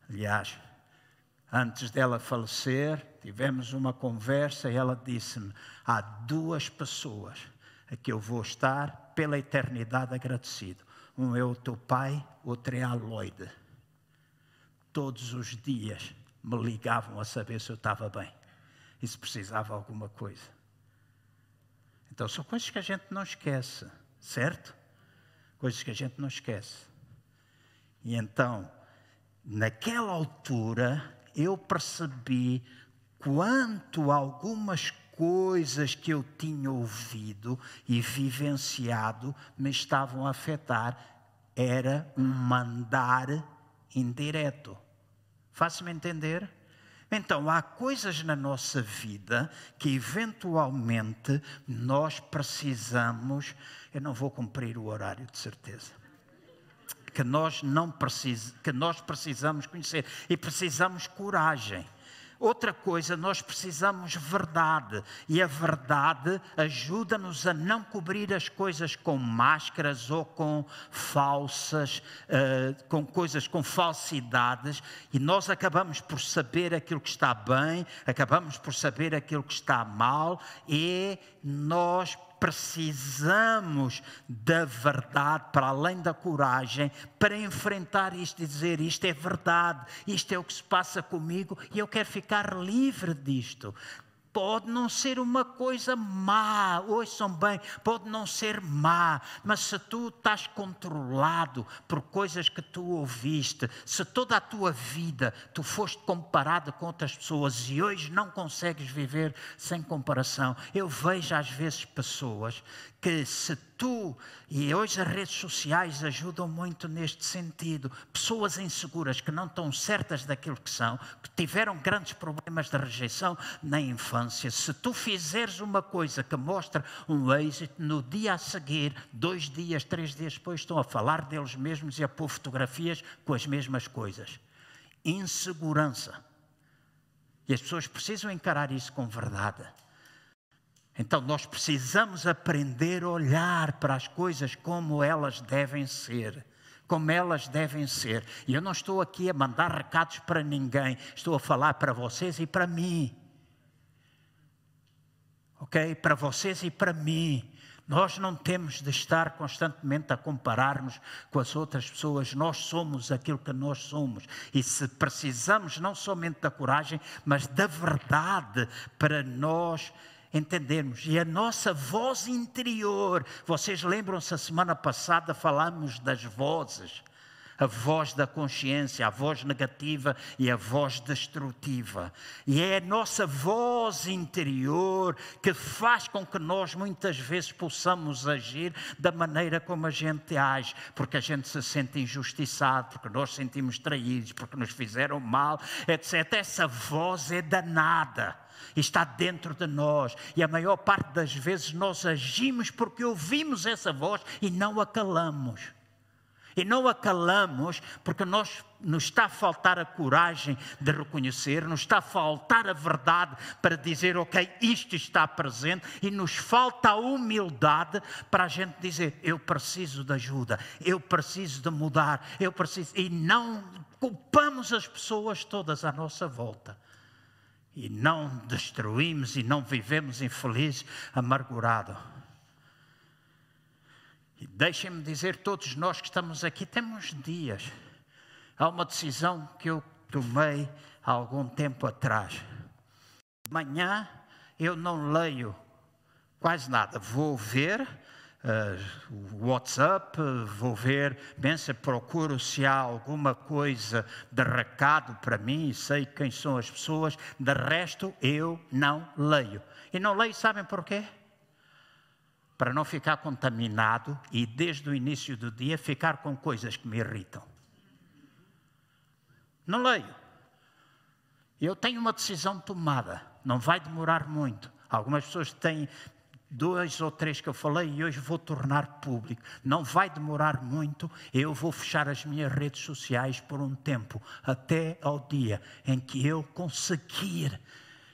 Aliás, Antes dela falecer, tivemos uma conversa e ela disse-me: há duas pessoas a que eu vou estar pela eternidade agradecido. Um é o teu pai, outro é a Lloyd. Todos os dias me ligavam a saber se eu estava bem e se precisava alguma coisa. Então são coisas que a gente não esquece, certo? Coisas que a gente não esquece. E então, naquela altura, eu percebi quanto algumas coisas que eu tinha ouvido e vivenciado me estavam a afetar. Era um mandar indireto. Faço-me entender? Então, há coisas na nossa vida que eventualmente nós precisamos. Eu não vou cumprir o horário, de certeza. Que nós, não precis, que nós precisamos conhecer e precisamos coragem. Outra coisa, nós precisamos verdade. E a verdade ajuda-nos a não cobrir as coisas com máscaras ou com falsas, uh, com coisas com falsidades. E nós acabamos por saber aquilo que está bem, acabamos por saber aquilo que está mal. E nós precisamos da verdade, para além da coragem, para enfrentar isto e dizer: isto é verdade, isto é o que se passa comigo e eu quero ficar livre disto. Pode não ser uma coisa má, ouçam bem, pode não ser má, mas se tu estás controlado por coisas que tu ouviste, se toda a tua vida tu foste comparado com outras pessoas e hoje não consegues viver sem comparação, eu vejo às vezes pessoas que se tu, e hoje as redes sociais ajudam muito neste sentido, pessoas inseguras que não estão certas daquilo que são, que tiveram grandes problemas de rejeição na infância, se tu fizeres uma coisa que mostra um êxito, no dia a seguir, dois dias, três dias depois, estão a falar deles mesmos e a pôr fotografias com as mesmas coisas. Insegurança. E as pessoas precisam encarar isso com verdade. Então nós precisamos aprender a olhar para as coisas como elas devem ser. Como elas devem ser. E eu não estou aqui a mandar recados para ninguém, estou a falar para vocês e para mim. Ok? Para vocês e para mim. Nós não temos de estar constantemente a comparar-nos com as outras pessoas. Nós somos aquilo que nós somos. E se precisamos não somente da coragem, mas da verdade para nós entendermos. E a nossa voz interior, vocês lembram-se, a semana passada falamos das vozes. A voz da consciência, a voz negativa e a voz destrutiva. E é a nossa voz interior que faz com que nós muitas vezes possamos agir da maneira como a gente age, porque a gente se sente injustiçado, porque nós sentimos traídos, porque nos fizeram mal, etc. Essa voz é danada está dentro de nós. E a maior parte das vezes nós agimos porque ouvimos essa voz e não a calamos. E não a calamos porque nós, nos está a faltar a coragem de reconhecer, nos está a faltar a verdade para dizer, ok, isto está presente, e nos falta a humildade para a gente dizer, eu preciso de ajuda, eu preciso de mudar, eu preciso. E não culpamos as pessoas todas à nossa volta e não destruímos e não vivemos infeliz, amargurado. E deixem-me dizer, todos nós que estamos aqui temos dias. Há uma decisão que eu tomei há algum tempo atrás. De manhã eu não leio quase nada, vou ver uh, WhatsApp, vou ver, pensa, procuro se há alguma coisa de recado para mim, sei quem são as pessoas, de resto eu não leio. E não leio, sabem porquê? Para não ficar contaminado e desde o início do dia ficar com coisas que me irritam. Não leio. Eu tenho uma decisão tomada, não vai demorar muito. Algumas pessoas têm dois ou três que eu falei e hoje vou tornar público. Não vai demorar muito, eu vou fechar as minhas redes sociais por um tempo, até ao dia em que eu conseguir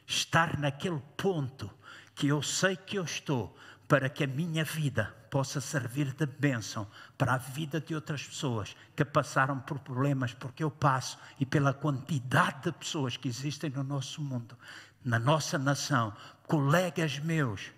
estar naquele ponto que eu sei que eu estou para que a minha vida possa servir de bênção para a vida de outras pessoas que passaram por problemas, porque eu passo, e pela quantidade de pessoas que existem no nosso mundo, na nossa nação, colegas meus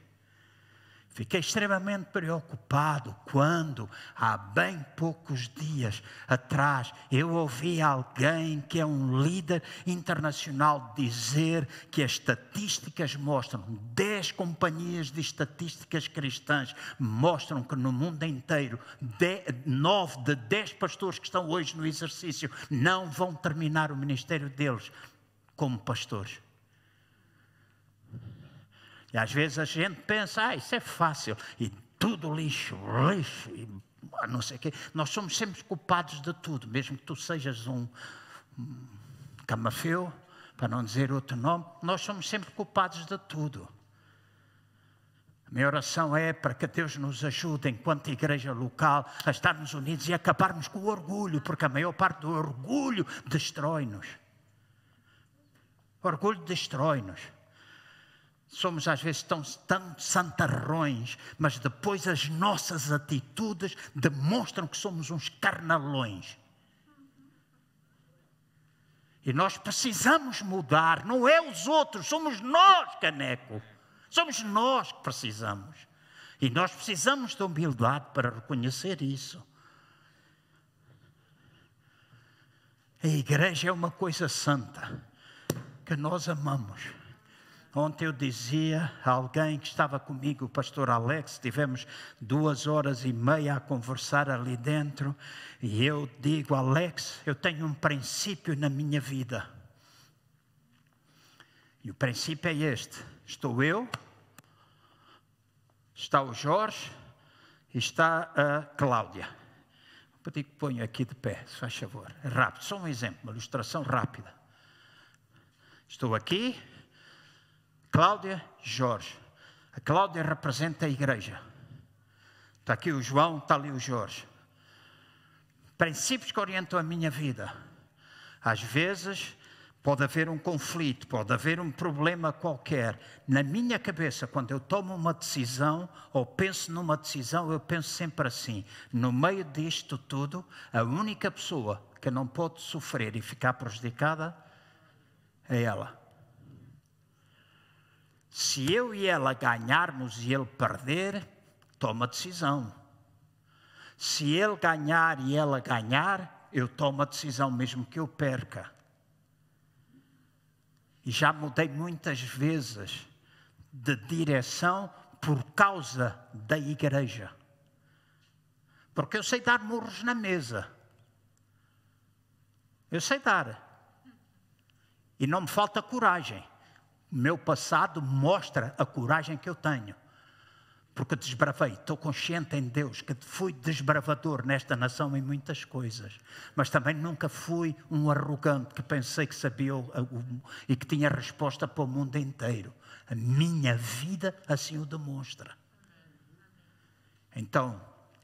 Fiquei extremamente preocupado quando, há bem poucos dias atrás, eu ouvi alguém que é um líder internacional dizer que as estatísticas mostram, 10 companhias de estatísticas cristãs mostram que no mundo inteiro, 9 de 10 pastores que estão hoje no exercício não vão terminar o ministério deles como pastores. E às vezes a gente pensa, ah, isso é fácil, e tudo lixo, lixo, e não sei o quê. Nós somos sempre culpados de tudo, mesmo que tu sejas um, camafeu, para não dizer outro nome, nós somos sempre culpados de tudo. A minha oração é para que Deus nos ajude, enquanto igreja local, a estarmos unidos e acabarmos com o orgulho, porque a maior parte do orgulho destrói-nos. Orgulho destrói-nos. Somos às vezes tão, tão santarrões, mas depois as nossas atitudes demonstram que somos uns carnalões. E nós precisamos mudar, não é os outros, somos nós, caneco. Somos nós que precisamos. E nós precisamos de humildade para reconhecer isso. A igreja é uma coisa santa que nós amamos. Ontem eu dizia a alguém que estava comigo, o pastor Alex, tivemos duas horas e meia a conversar ali dentro, e eu digo, Alex, eu tenho um princípio na minha vida. E o princípio é este: estou eu, está o Jorge está a Cláudia. Vou pedir que ponha aqui de pé, se faz favor. É rápido, só um exemplo, uma ilustração rápida. Estou aqui, Cláudia Jorge. A Cláudia representa a igreja. Está aqui o João, está ali o Jorge. Princípios que orientam a minha vida. Às vezes pode haver um conflito, pode haver um problema qualquer. Na minha cabeça, quando eu tomo uma decisão ou penso numa decisão, eu penso sempre assim: no meio disto tudo, a única pessoa que não pode sofrer e ficar prejudicada é ela. Se eu e ela ganharmos e ele perder, toma decisão. Se ele ganhar e ela ganhar, eu tomo a decisão mesmo que eu perca. E já mudei muitas vezes de direção por causa da igreja. Porque eu sei dar murros na mesa. Eu sei dar. E não me falta coragem meu passado mostra a coragem que eu tenho. Porque desbravei, estou consciente em Deus que fui desbravador nesta nação em muitas coisas, mas também nunca fui um arrogante que pensei que sabia e que tinha resposta para o mundo inteiro. A minha vida assim o demonstra. Então,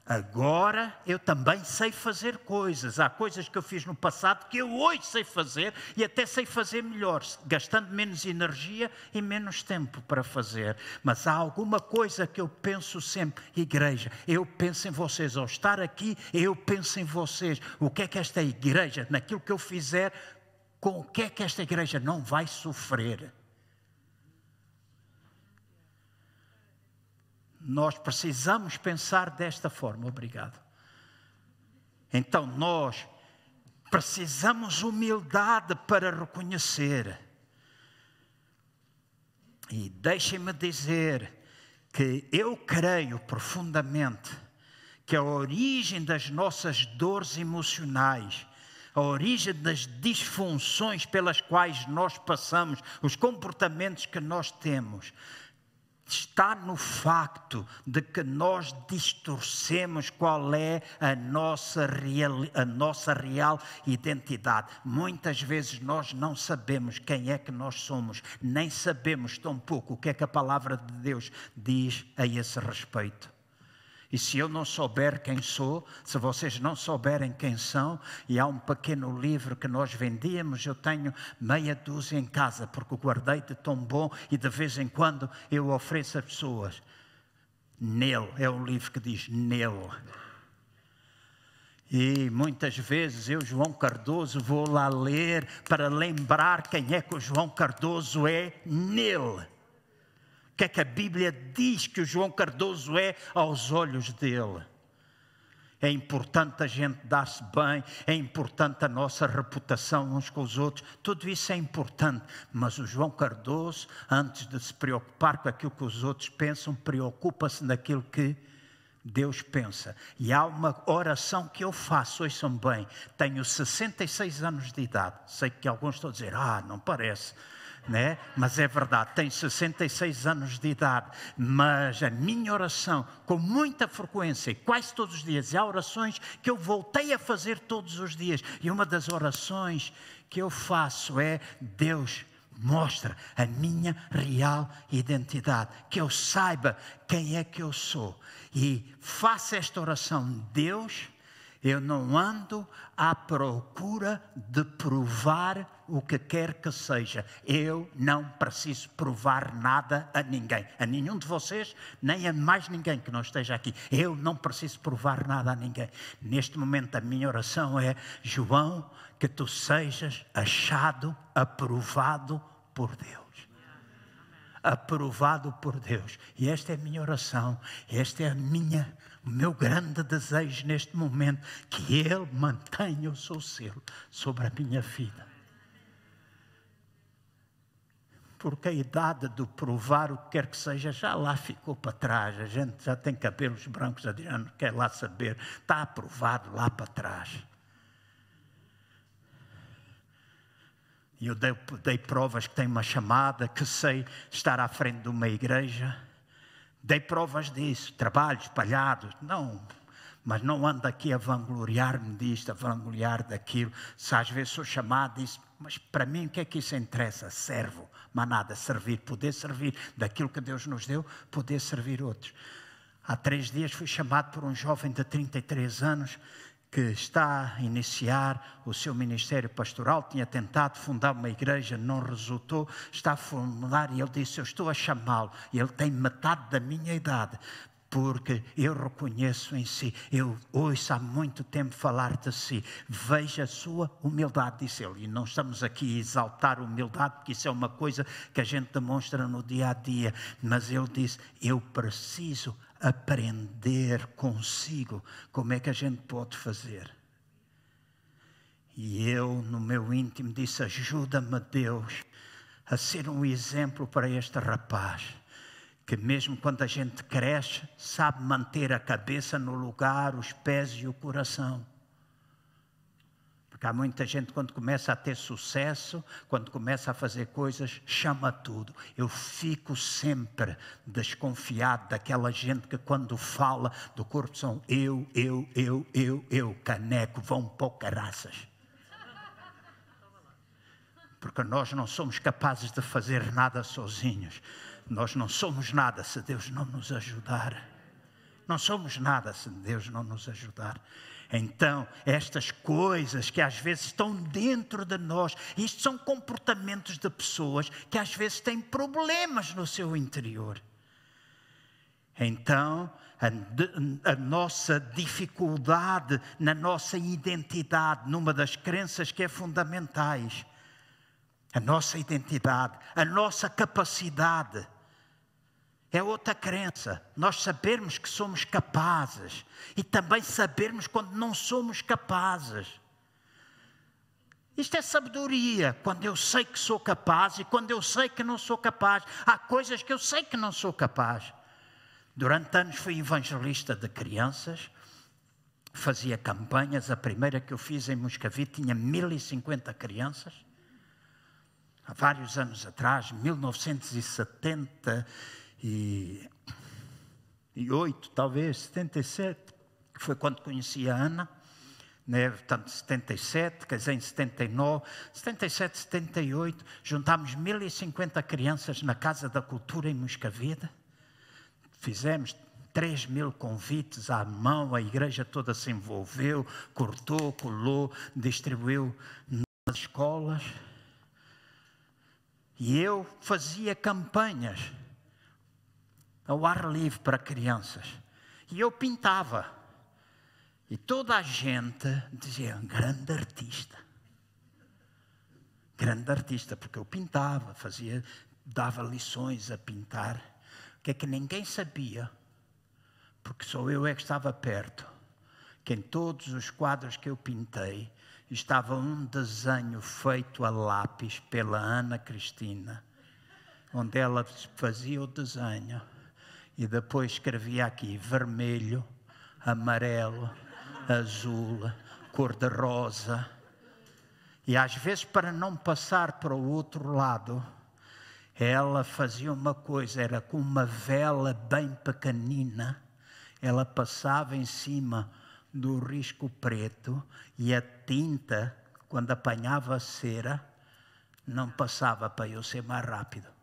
Agora eu também sei fazer coisas. Há coisas que eu fiz no passado que eu hoje sei fazer e até sei fazer melhor, gastando menos energia e menos tempo para fazer. Mas há alguma coisa que eu penso sempre, igreja, eu penso em vocês. Ao estar aqui, eu penso em vocês. O que é que esta igreja, naquilo que eu fizer, com o que é que esta igreja não vai sofrer? Nós precisamos pensar desta forma. Obrigado. Então, nós precisamos humildade para reconhecer. E deixem-me dizer que eu creio profundamente que a origem das nossas dores emocionais, a origem das disfunções pelas quais nós passamos, os comportamentos que nós temos, está no facto de que nós distorcemos qual é a nossa, real, a nossa real identidade. Muitas vezes nós não sabemos quem é que nós somos, nem sabemos tão pouco o que é que a palavra de Deus diz a esse respeito. E se eu não souber quem sou, se vocês não souberem quem são, e há um pequeno livro que nós vendíamos, eu tenho meia dúzia em casa, porque o guardei de tão bom e de vez em quando eu ofereço a pessoas. Nele, é o livro que diz nele. E muitas vezes eu, João Cardoso, vou lá ler para lembrar quem é que o João Cardoso é nele. Que é que a Bíblia diz que o João Cardoso é aos olhos dele. É importante a gente dar-se bem, é importante a nossa reputação uns com os outros, tudo isso é importante. Mas o João Cardoso, antes de se preocupar com aquilo que os outros pensam, preocupa-se naquilo que Deus pensa. E há uma oração que eu faço, ouçam bem. Tenho 66 anos de idade. Sei que alguns estão a dizer, ah, não parece. Né? Mas é verdade, tenho 66 anos de idade, mas a minha oração, com muita frequência, e quase todos os dias, há orações que eu voltei a fazer todos os dias, e uma das orações que eu faço é: Deus, mostra a minha real identidade, que eu saiba quem é que eu sou. E faça esta oração, Deus, eu não ando à procura de provar o que quer que seja. Eu não preciso provar nada a ninguém, a nenhum de vocês, nem a mais ninguém que não esteja aqui. Eu não preciso provar nada a ninguém. Neste momento, a minha oração é: João, que tu sejas achado, aprovado por Deus. Aprovado por Deus. E esta é a minha oração, esta é a minha, o meu grande desejo neste momento, que Ele mantenha o seu selo sobre a minha vida. Porque a idade do provar o que quer que seja já lá ficou para trás. A gente já tem cabelos brancos, Adriano, quer lá saber. Está aprovado lá para trás. E eu dei, dei, provas que tenho uma chamada, que sei estar à frente de uma igreja. Dei provas disso, trabalho espalhado. Não, mas não ando aqui a vangloriar-me disto, a vangloriar daquilo. Se às vezes sou chamado disso, mas para mim o que é que isso interessa? Servo, mas nada, servir, poder servir daquilo que Deus nos deu, poder servir outros. Há três dias fui chamado por um jovem de 33 anos que está a iniciar o seu ministério pastoral, tinha tentado fundar uma igreja, não resultou, está a fundar e ele disse: Eu estou a chamá-lo, ele tem metade da minha idade, porque eu reconheço em si, eu ouço há muito tempo falar de si, veja a sua humildade, disse ele. E não estamos aqui a exaltar humildade, porque isso é uma coisa que a gente demonstra no dia a dia, mas ele disse: Eu preciso aprender consigo como é que a gente pode fazer. E eu, no meu íntimo, disse: Ajuda-me, Deus, a ser um exemplo para este rapaz, que mesmo quando a gente cresce, sabe manter a cabeça no lugar, os pés e o coração. Porque há muita gente, quando começa a ter sucesso, quando começa a fazer coisas, chama tudo. Eu fico sempre desconfiado daquela gente que, quando fala do corpo, são eu, eu, eu, eu, eu, caneco, vão pôr caraças. Porque nós não somos capazes de fazer nada sozinhos. Nós não somos nada se Deus não nos ajudar. Não somos nada se Deus não nos ajudar. Então, estas coisas que às vezes estão dentro de nós, isto são comportamentos de pessoas que às vezes têm problemas no seu interior. Então, a, a, nossa dificuldade na nossa identidade, numa das crenças que é fundamentais, a nossa identidade, a nossa capacidade é outra crença. Nós sabermos que somos capazes e também sabermos quando não somos capazes. Isto é sabedoria, quando eu sei que sou capaz e quando eu sei que não sou capaz. Há coisas que eu sei que não sou capaz. Durante anos fui evangelista de crianças, fazia campanhas. A primeira que eu fiz em Moscavite tinha 1050 crianças. Há vários anos atrás, 1970 e, e 8, talvez, 77, que foi quando conheci a Ana, né, portanto 77, casei em 79, 77, 78, juntámos 1050 crianças na Casa da Cultura em Moscavida, fizemos 3 mil convites à mão, a igreja toda se envolveu, cortou, colou, distribuiu nas escolas. E eu fazia campanhas ao ar livre para crianças. E eu pintava. E toda a gente dizia: grande artista. Grande artista, porque eu pintava, fazia, dava lições a pintar. O que é que ninguém sabia, porque só eu é que estava perto, que em todos os quadros que eu pintei estava um desenho feito a lápis pela Ana Cristina, onde ela fazia o desenho e depois escrevia aqui vermelho, amarelo, azul, cor-de-rosa. E às vezes, para não passar para o outro lado, ela fazia uma coisa, era com uma vela bem pequenina, ela passava em cima do risco preto e a tinta, quando apanhava a cera, não passava para eu ser mais rápido.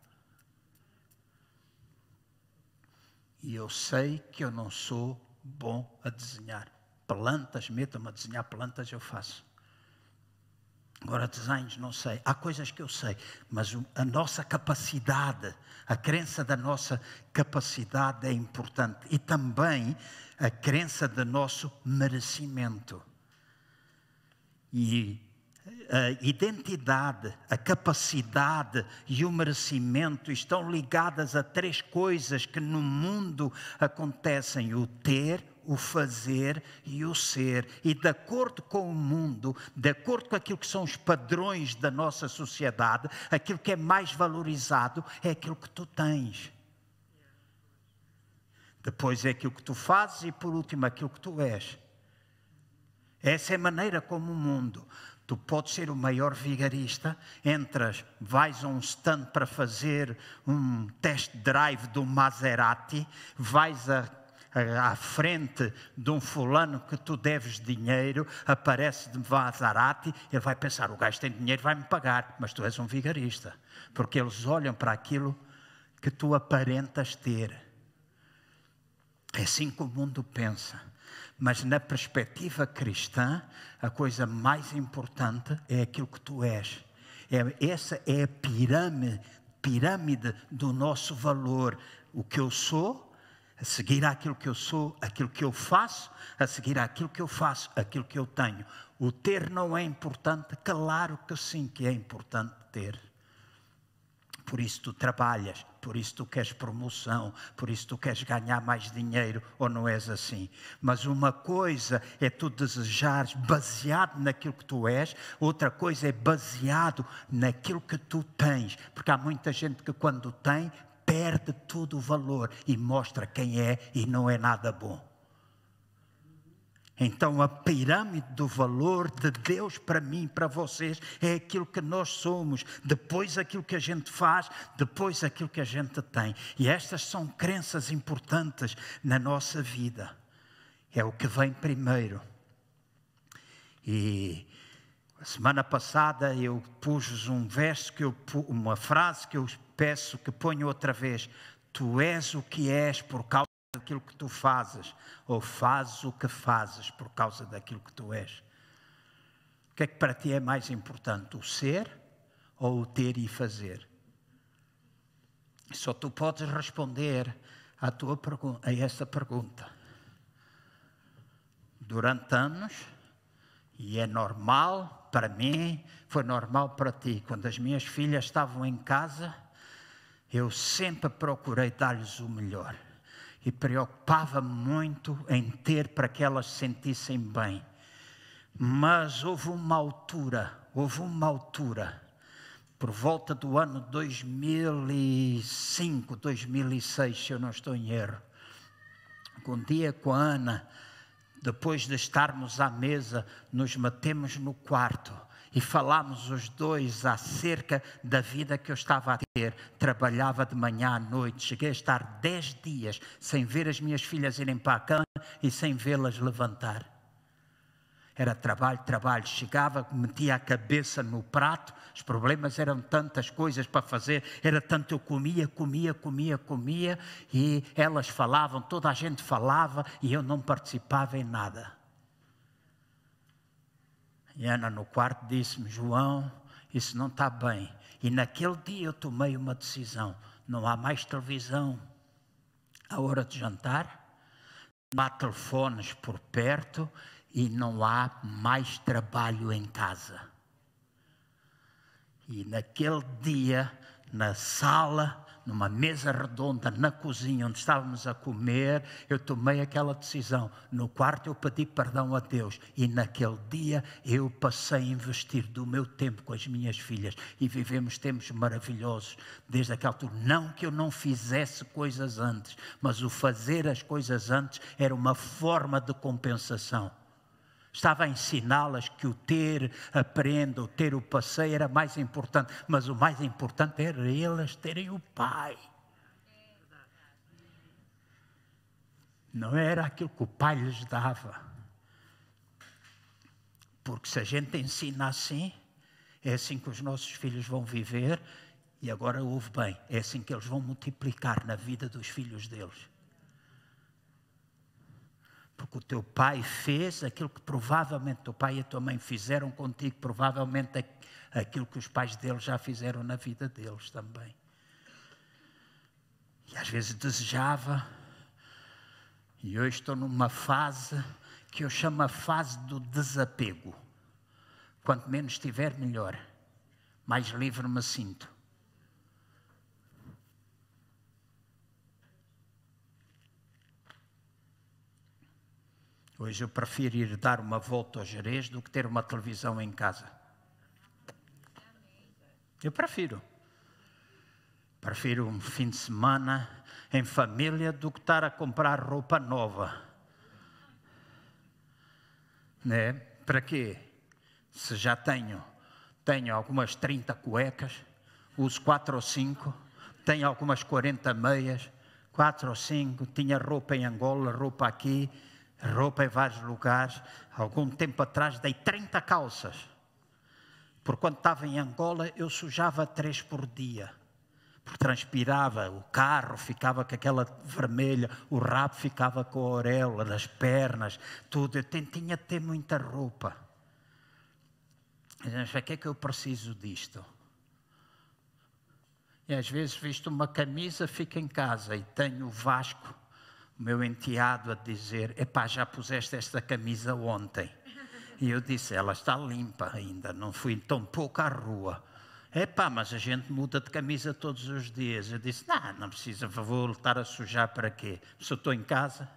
E eu sei que eu não sou bom a desenhar. Plantas, metam-me a desenhar plantas, eu faço. Agora, desenhos, não sei. Há coisas que eu sei, mas a nossa capacidade, a crença da nossa capacidade é importante. E também a crença do nosso merecimento. E a identidade, a capacidade e o merecimento estão ligadas a três coisas que no mundo acontecem: o ter, o fazer e o ser. E de acordo com o mundo, de acordo com aquilo que são os padrões da nossa sociedade, aquilo que é mais valorizado é aquilo que tu tens. Depois é aquilo que tu fazes e por último aquilo que tu és. Essa é a maneira como o mundo. Tu podes ser o maior vigarista, entras, vais a um stand para fazer um test drive do Maserati, vais a à frente de um fulano que tu deves dinheiro, aparece de Maserati, ele vai pensar: o gajo tem dinheiro, vai me pagar, mas tu és um vigarista, porque eles olham para aquilo que tu aparentas ter. É assim que o mundo pensa. Mas na perspectiva cristã, a coisa mais importante é aquilo que tu és. É, essa é a pirâmide, pirâmide do nosso valor. O que eu sou, a seguir àquilo que eu sou, aquilo que eu faço, a seguir àquilo que eu faço, aquilo que eu tenho. O ter não é importante? Claro que sim, que é importante ter por isso tu trabalhas, por isso tu queres promoção, por isso tu queres ganhar mais dinheiro, ou não és assim. Mas uma coisa é tu desejares baseado naquilo que tu és, outra coisa é baseado naquilo que tu tens, porque há muita gente que quando tem, perde todo o valor e mostra quem é e não é nada bom. Então, a pirâmide do valor de Deus para mim, para vocês, é aquilo que nós somos, depois aquilo que a gente faz, depois aquilo que a gente tem. E estas são crenças importantes na nossa vida. É o que vem primeiro. E a semana passada eu pus um verso, que eu, uma frase que eu peço que ponham outra vez. Tu és o que és por causa daquilo que tu fazes, ou fazes o que fazes por causa daquilo que tu és. O que é que para ti é mais importante, o ser ou o ter e fazer? Só tu podes responder à tua a essa pergunta. Durante anos, e é normal para mim, foi normal para ti, quando as minhas filhas estavam em casa, eu sempre procurei dar-lhes o melhor e preocupava-me muito em ter para que elas se sentissem bem. Mas houve uma altura, houve uma altura, por volta do ano 2005, 2006, se eu não estou em erro, um dia com a Ana, depois de estarmos à mesa, nos metemos no quarto e falámos os dois acerca da vida que eu estava a ter. Trabalhava de manhã à noite, cheguei a estar dez dias sem ver as minhas filhas irem para a cama e sem vê-las levantar. Era trabalho, trabalho. Chegava, metia a cabeça no prato, os problemas eram tantas coisas para fazer, era tanto eu comia, comia, comia, comia, e elas falavam, toda a gente falava e eu não participava em nada. E Ana no quarto disse-me: João, isso não está bem. E naquele dia eu tomei uma decisão: não há mais televisão, à hora de jantar, não há telefones por perto e não há mais trabalho em casa. E naquele dia, na sala, numa mesa redonda na cozinha onde estávamos a comer, eu tomei aquela decisão. No quarto eu pedi perdão a Deus e naquele dia eu passei a investir do meu tempo com as minhas filhas e vivemos tempos maravilhosos desde aquela altura. Não que eu não fizesse coisas antes, mas o fazer as coisas antes era uma forma de compensação. Estava a ensiná-las que o ter, aprenda, o ter o passeio era mais importante, mas o mais importante era elas terem o Pai. Não era aquilo que o Pai lhes dava. Porque se a gente ensina assim, é assim que os nossos filhos vão viver, e agora ouve bem, é assim que eles vão multiplicar na vida dos filhos deles porque o teu pai fez aquilo que provavelmente teu pai e a tua mãe fizeram contigo, provavelmente aquilo que os pais deles já fizeram na vida deles também. E às vezes desejava, e hoje estou numa fase que eu chamo a fase do desapego. Quanto menos estiver, melhor. Mais livre me sinto. Hoje eu prefiro ir dar uma volta ao Jerez do que ter uma televisão em casa. Eu prefiro. Prefiro um fim de semana em família do que estar a comprar roupa nova. Né? Para quê? Se já tenho, tenho algumas 30 cuecas, uso quatro ou cinco, tenho algumas 40 meias, quatro ou cinco, tinha roupa em Angola, roupa aqui, roupa em vários lugares. Algum tempo atrás dei 30 calças. Por quando estava em Angola, eu sujava três por dia. Porque transpirava, o carro ficava com aquela vermelha, o rabo ficava com a orelha, as pernas, tudo. Eu tinha de ter muita roupa. Mas para que é que eu preciso disto? E às vezes visto uma camisa, fico em casa e tenho o Vasco meu enteado a dizer: Epá, já puseste esta camisa ontem. E eu disse: Ela está limpa ainda, não fui tão pouco à rua. Epá, mas a gente muda de camisa todos os dias. Eu disse: Não, não precisa, vou voltar a sujar para quê? Se eu estou em casa.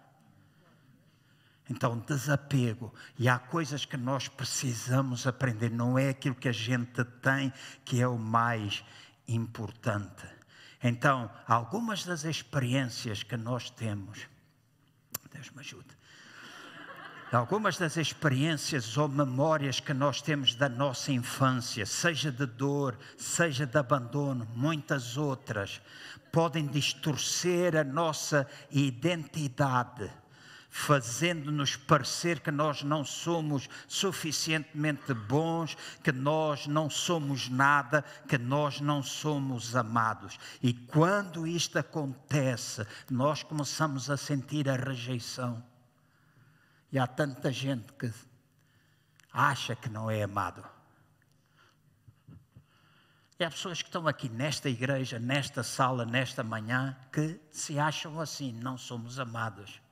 Então, desapego. E há coisas que nós precisamos aprender. Não é aquilo que a gente tem que é o mais importante. Então, algumas das experiências que nós temos, Deus me ajude. Algumas das experiências ou memórias que nós temos da nossa infância, seja de dor, seja de abandono, muitas outras, podem distorcer a nossa identidade fazendo-nos parecer que nós não somos suficientemente bons, que nós não somos nada, que nós não somos amados. E quando isto acontece, nós começamos a sentir a rejeição. E há tanta gente que acha que não é amado. E há pessoas que estão aqui nesta igreja, nesta sala, nesta manhã, que se acham assim, não somos amados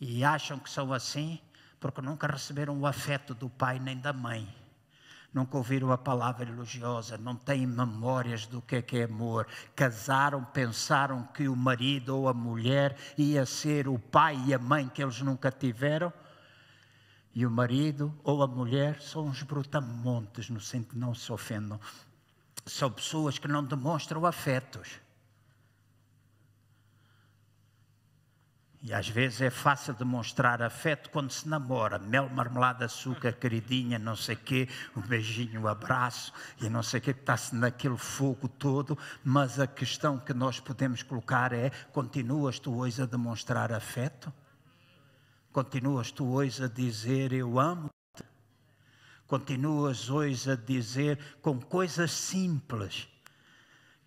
e acham que são assim porque nunca receberam o afeto do pai nem da mãe. Nunca ouviram a palavra elogiosa, não têm memórias do que é que é amor. Casaram, pensaram que o marido ou a mulher ia ser o pai e a mãe que eles nunca tiveram. E o marido ou a mulher são uns brutamontes, no sentido não se ofendam. São pessoas que não demonstram afetos E às vezes é fácil demonstrar afeto quando se namora. Mel, marmelada, açúcar, queridinha, não sei o quê, um beijinho, um abraço e não sei quê, está-se naquele fogo todo. Mas a questão que nós podemos colocar é: continuas tu hoje a demonstrar afeto? Continuas tu hoje a dizer eu amo-te? Continuas hoje a dizer com coisas simples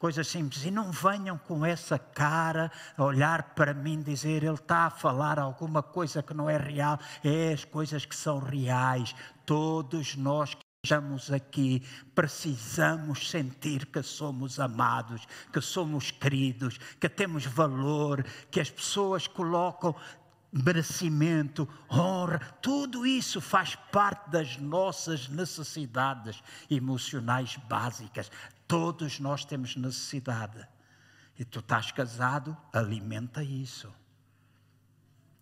coisas simples. E não venham com essa cara a olhar para mim dizer ele está a falar alguma coisa que não é real. É as coisas que são reais. Todos nós estamos aqui, precisamos sentir que somos amados, que somos queridos, que temos valor, que as pessoas colocam merecimento, honra, tudo isso faz parte das nossas necessidades emocionais básicas. Todos nós temos necessidade. E tu estás casado, alimenta isso.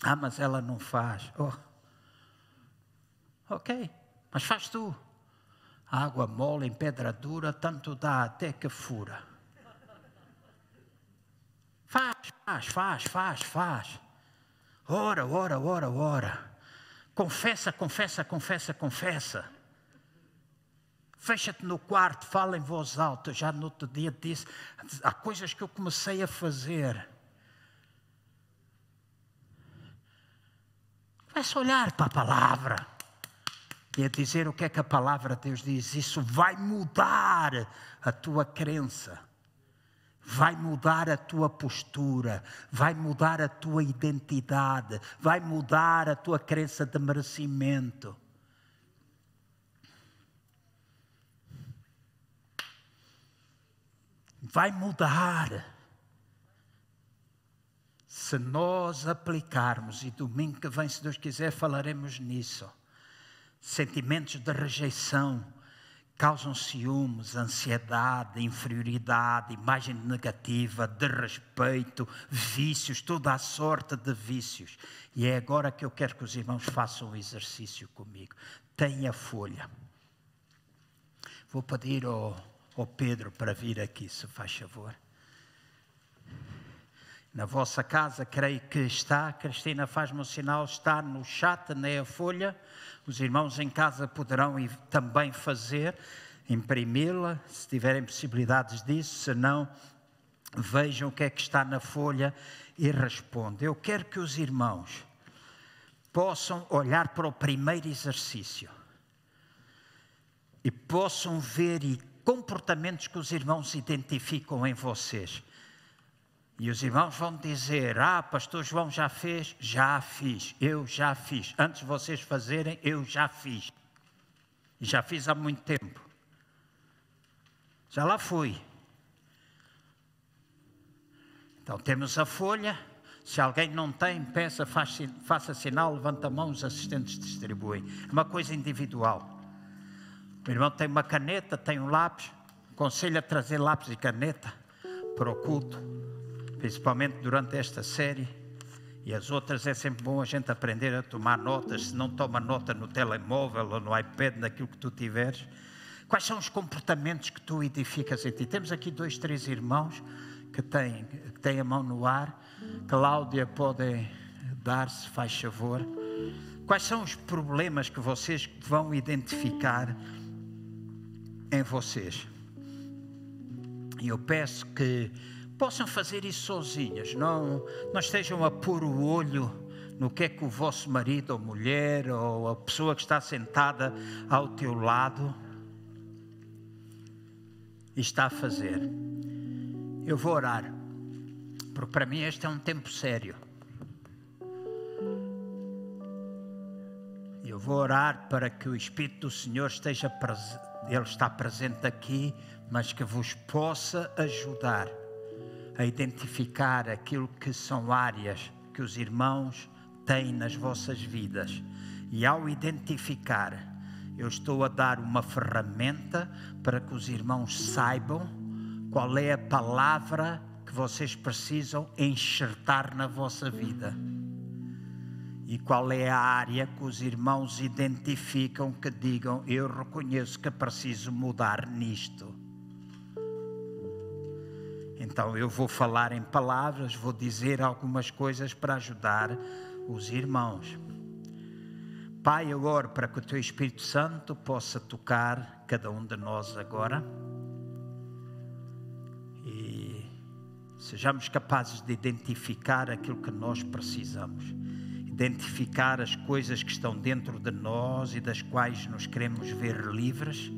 Ah, mas ela não faz. Oh. Ok, mas faz tu. Água mole em pedra dura, tanto dá até que fura. Faz, faz, faz, faz, faz. Ora, ora, ora, ora. Confessa, confessa, confessa, confessa. Fecha-te no quarto, fala em voz alta. Já no outro dia disse: há coisas que eu comecei a fazer. Começa a olhar para a palavra e a dizer o que é que a palavra de Deus diz. Isso vai mudar a tua crença, vai mudar a tua postura, vai mudar a tua identidade, vai mudar a tua crença de merecimento. Vai mudar. Se nós aplicarmos, e domingo que vem, se Deus quiser, falaremos nisso Sentimentos de rejeição causam ciúmes, ansiedade, inferioridade, imagem negativa, desrespeito, vícios, toda a sorte de vícios. E é agora que eu quero que os irmãos façam o um exercício comigo. Tenha folha. Vou pedir ao, ao Pedro para vir aqui, se faz favor. Na vossa casa, creio que está. Cristina faz-me um sinal, está no chat, nem a folha. Os irmãos em casa poderão também fazer, imprimi-la, se tiverem possibilidades disso. Se não, vejam o que é que está na folha e respondam. Eu quero que os irmãos possam olhar para o primeiro exercício e possam ver e comportamentos que os irmãos identificam em vocês e os irmãos vão dizer: Ah, Pastor João já fez? Já fiz, eu já fiz. Antes de vocês fazerem, eu já fiz. E já fiz há muito tempo. Já lá fui. Então temos a folha. Se alguém não tem, peça, faça, sinal, levanta a mão, os assistentes distribuem. É uma coisa individual. O irmão tem uma caneta, tem um lápis. Aconselho a trazer lápis e caneta para o culto principalmente durante esta série. E as outras é sempre bom a gente aprender a tomar notas, se não toma nota no telemóvel ou no iPad, naquilo que tu tiveres. Quais são os comportamentos que tu edificas em ti? Temos aqui dois, três irmãos que têm, que têm a mão no ar. Cláudia pode dar, se faz favor. Quais são os problemas que vocês vão identificar em vocês? E eu peço que possam fazer isso sozinhas, não, não estejam a pôr o olho no que é que o vosso marido ou mulher ou a pessoa que está sentada ao teu lado está a fazer. Eu vou orar, porque para mim este é um tempo sério. Eu vou orar para que o Espírito do Senhor esteja presente, Ele está presente aqui, mas que vos possa ajudar a identificar aquilo que são áreas que os irmãos têm nas vossas vidas. E ao identificar, eu estou a dar uma ferramenta para que os irmãos saibam qual é a palavra que vocês precisam enxertar na vossa vida. E qual é a área que os irmãos identificam que digam: Eu reconheço que preciso mudar nisto. Então eu vou falar em palavras, vou dizer algumas coisas para ajudar os irmãos. Pai, eu oro para que o Teu Espírito Santo possa tocar cada um de nós agora e sejamos capazes de identificar aquilo que nós precisamos, identificar as coisas que estão dentro de nós e das quais nos queremos ver livres,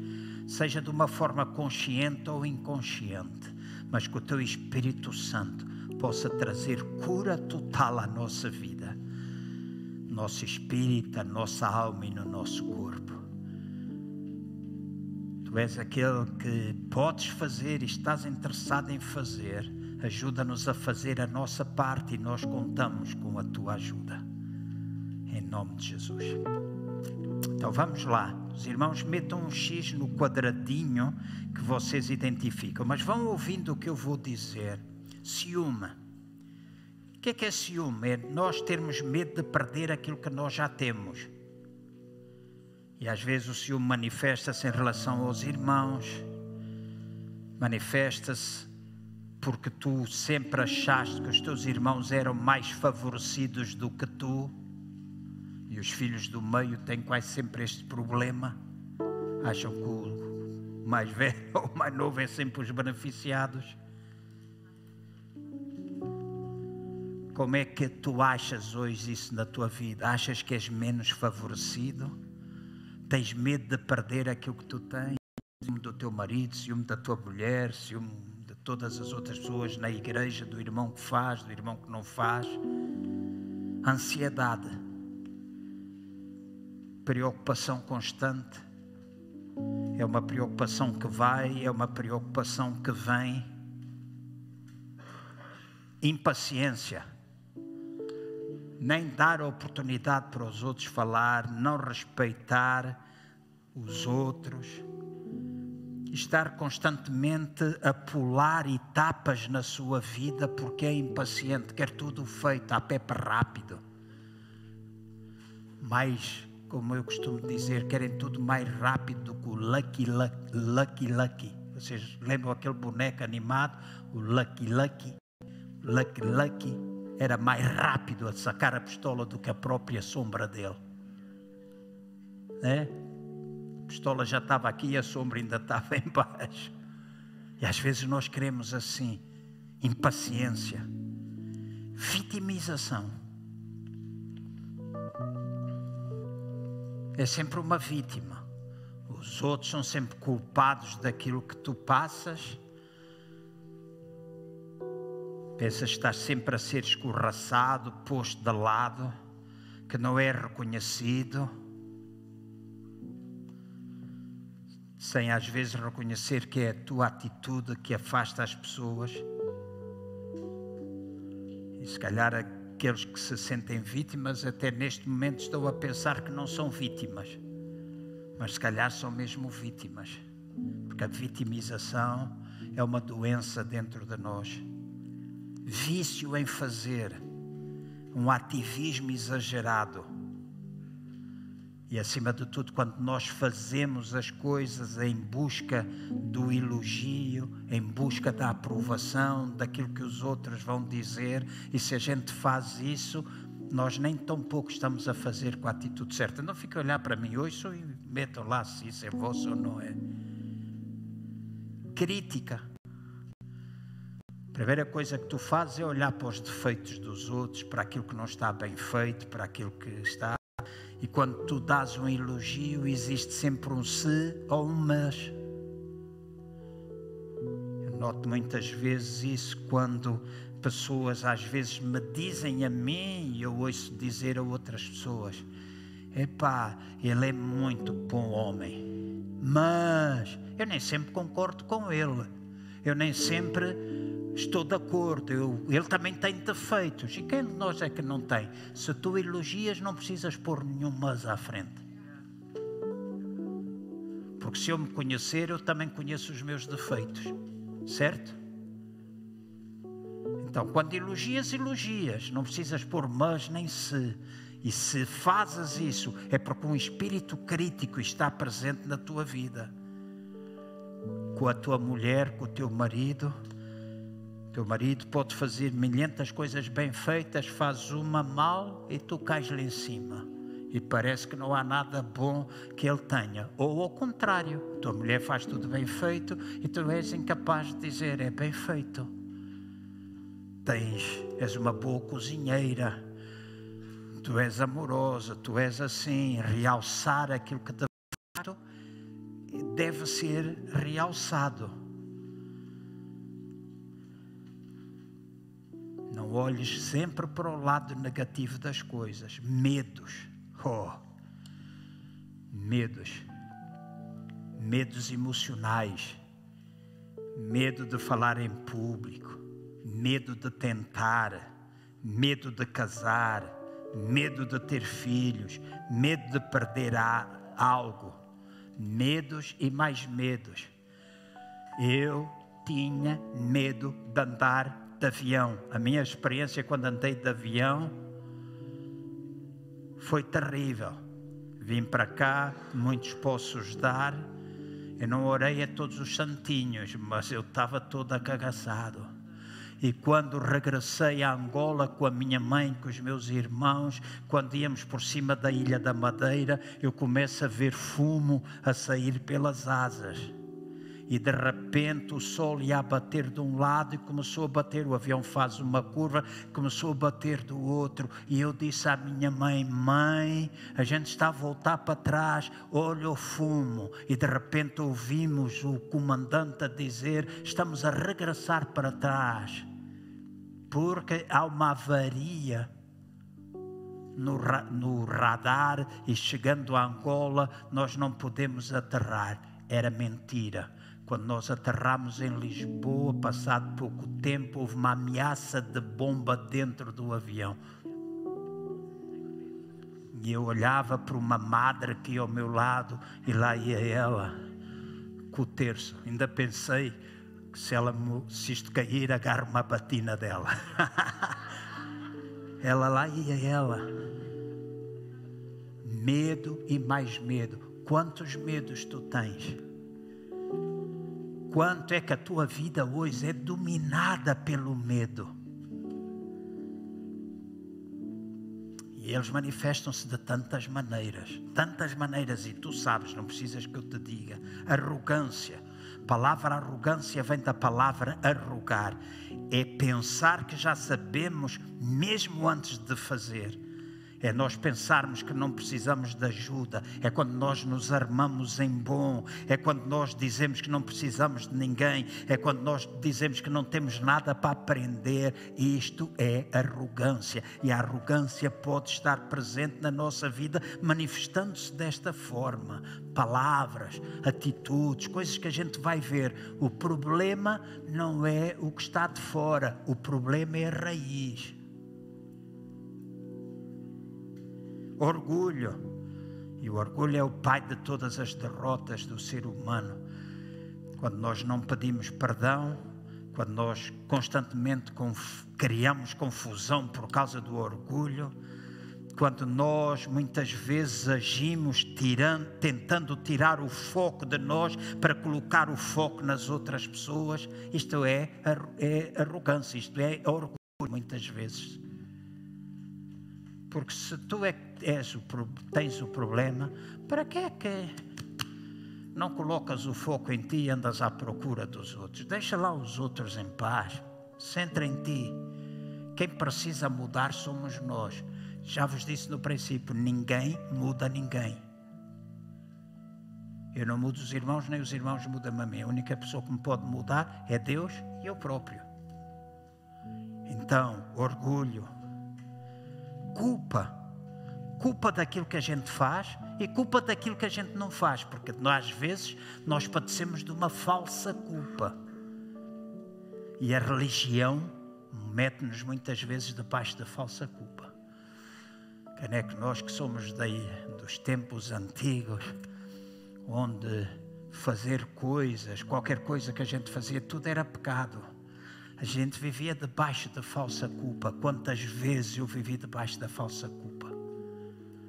seja de uma forma consciente ou inconsciente mas que o teu Espírito Santo possa trazer cura total à nossa vida, nosso espírito, a nossa alma e no nosso corpo. Tu és aquele que podes fazer e estás interessado em fazer. Ajuda-nos a fazer a nossa parte e nós contamos com a tua ajuda. Em nome de Jesus. Então vamos lá. Os irmãos metam um X no quadradinho que vocês identificam, mas vão ouvindo o que eu vou dizer. Ciúme. O que é que é ciúme? É nós termos medo de perder aquilo que nós já temos. E às vezes o ciúme manifesta-se em relação aos irmãos, manifesta-se porque tu sempre achaste que os teus irmãos eram mais favorecidos do que tu. E os filhos do meio têm quase sempre este problema. Acham que o mais velho ou o mais novo é sempre os beneficiados. Como é que tu achas hoje isso na tua vida? Achas que és menos favorecido? Tens medo de perder aquilo que tu tens? Ciúme do teu marido, ciúme da tua mulher, ciúme de todas as outras pessoas na igreja, do irmão que faz, do irmão que não faz. Ansiedade, preocupação constante. É uma preocupação que vai, é uma preocupação que vem. Impaciência nem dar oportunidade para os outros falar, não respeitar os outros, estar constantemente a pular etapas na sua vida porque é impaciente, quer tudo feito a pepe rápido. Mais, como eu costumo dizer, querem tudo mais rápido do que o Lucky Lucky. lucky, lucky. Vocês lembram aquele boneco animado? O Lucky Lucky. Lucky Lucky era mais rápido a sacar a pistola do que a própria sombra dele. né? A pistola já estava aqui e a sombra ainda estava embaixo. E às vezes nós queremos assim, impaciência, vitimização. É sempre uma vítima. Os outros são sempre culpados daquilo que tu passas Pensas que estás sempre a ser escorraçado, posto de lado, que não é reconhecido, sem às vezes reconhecer que é a tua atitude que afasta as pessoas. E se calhar aqueles que se sentem vítimas, até neste momento estão a pensar que não são vítimas, mas se calhar são mesmo vítimas, porque a vitimização é uma doença dentro de nós vício em fazer, um ativismo exagerado. E acima de tudo, quando nós fazemos as coisas em busca do elogio, em busca da aprovação, daquilo que os outros vão dizer, e se a gente faz isso, nós nem tão pouco estamos a fazer com a atitude certa. Não fiquem a olhar para mim hoje e metam lá se isso é vosso ou não é. Crítica a primeira coisa que tu fazes é olhar para os defeitos dos outros, para aquilo que não está bem feito, para aquilo que está. E quando tu dás um elogio, existe sempre um se ou um mas. Eu noto muitas vezes isso quando pessoas às vezes me dizem a mim e eu ouço dizer a outras pessoas: Epá, ele é muito bom homem, mas eu nem sempre concordo com ele, eu nem sempre Estou de acordo, eu, ele também tem defeitos. E quem de nós é que não tem? Se tu elogias, não precisas pôr nenhum mas à frente. Porque se eu me conhecer, eu também conheço os meus defeitos. Certo? Então, quando elogias, elogias. Não precisas pôr mas nem se. E se fazes isso, é porque um espírito crítico está presente na tua vida. Com a tua mulher, com o teu marido teu marido pode fazer milhentas coisas bem feitas, faz uma mal e tu cais lá em cima. E parece que não há nada bom que ele tenha. Ou ao contrário, tua mulher faz tudo bem feito e tu és incapaz de dizer é bem feito. Tens, és uma boa cozinheira, tu és amorosa, tu és assim, realçar aquilo que fato deve ser realçado Não olhes sempre para o lado negativo das coisas. Medos. Oh. Medos. medos emocionais, medo de falar em público, medo de tentar, medo de casar, medo de ter filhos, medo de perder algo, medos e mais medos. Eu tinha medo de andar de avião. A minha experiência quando andei de avião foi terrível. Vim para cá, muitos poços dar. Eu não orei a todos os santinhos, mas eu estava todo acagaçado. E quando regressei a Angola com a minha mãe, com os meus irmãos, quando íamos por cima da Ilha da Madeira, eu começo a ver fumo a sair pelas asas e de repente o sol ia bater de um lado e começou a bater, o avião faz uma curva, começou a bater do outro, e eu disse à minha mãe: Mãe, a gente está a voltar para trás, olha o fumo, e de repente ouvimos o comandante a dizer: Estamos a regressar para trás, porque há uma avaria. No, no radar e chegando a Angola, nós não podemos aterrar. Era mentira quando nós aterramos em Lisboa, passado pouco tempo, houve uma ameaça de bomba dentro do avião. E eu olhava para uma madre que ia ao meu lado e lá ia ela com o terço. Ainda pensei que se, ela, se isto cair, agarro uma batina dela. ela lá ia ela. Medo e mais medo. Quantos medos tu tens? Quanto é que a tua vida hoje é dominada pelo medo. E eles manifestam-se de tantas maneiras, tantas maneiras, e tu sabes, não precisas que eu te diga. Arrogância. A palavra arrogância vem da palavra arrogar. É pensar que já sabemos mesmo antes de fazer é nós pensarmos que não precisamos de ajuda, é quando nós nos armamos em bom, é quando nós dizemos que não precisamos de ninguém, é quando nós dizemos que não temos nada para aprender. Isto é arrogância, e a arrogância pode estar presente na nossa vida, manifestando-se desta forma: palavras, atitudes, coisas que a gente vai ver. O problema não é o que está de fora, o problema é a raiz. Orgulho. E o orgulho é o pai de todas as derrotas do ser humano. Quando nós não pedimos perdão, quando nós constantemente conf criamos confusão por causa do orgulho, quando nós muitas vezes agimos tirando, tentando tirar o foco de nós para colocar o foco nas outras pessoas, isto é, é arrogância, isto é orgulho muitas vezes. Porque se tu é que és o, tens o problema, para que é que não colocas o foco em ti e andas à procura dos outros? Deixa lá os outros em paz. Centra em ti. Quem precisa mudar somos nós. Já vos disse no princípio: ninguém muda ninguém. Eu não mudo os irmãos, nem os irmãos mudam a mim. A única pessoa que me pode mudar é Deus e eu próprio. Então, orgulho, culpa. Culpa daquilo que a gente faz e culpa daquilo que a gente não faz, porque às vezes nós padecemos de uma falsa culpa. E a religião mete-nos muitas vezes debaixo da falsa culpa. Quem é que nós que somos daí, dos tempos antigos, onde fazer coisas, qualquer coisa que a gente fazia, tudo era pecado a gente vivia debaixo da falsa culpa. Quantas vezes eu vivi debaixo da falsa culpa?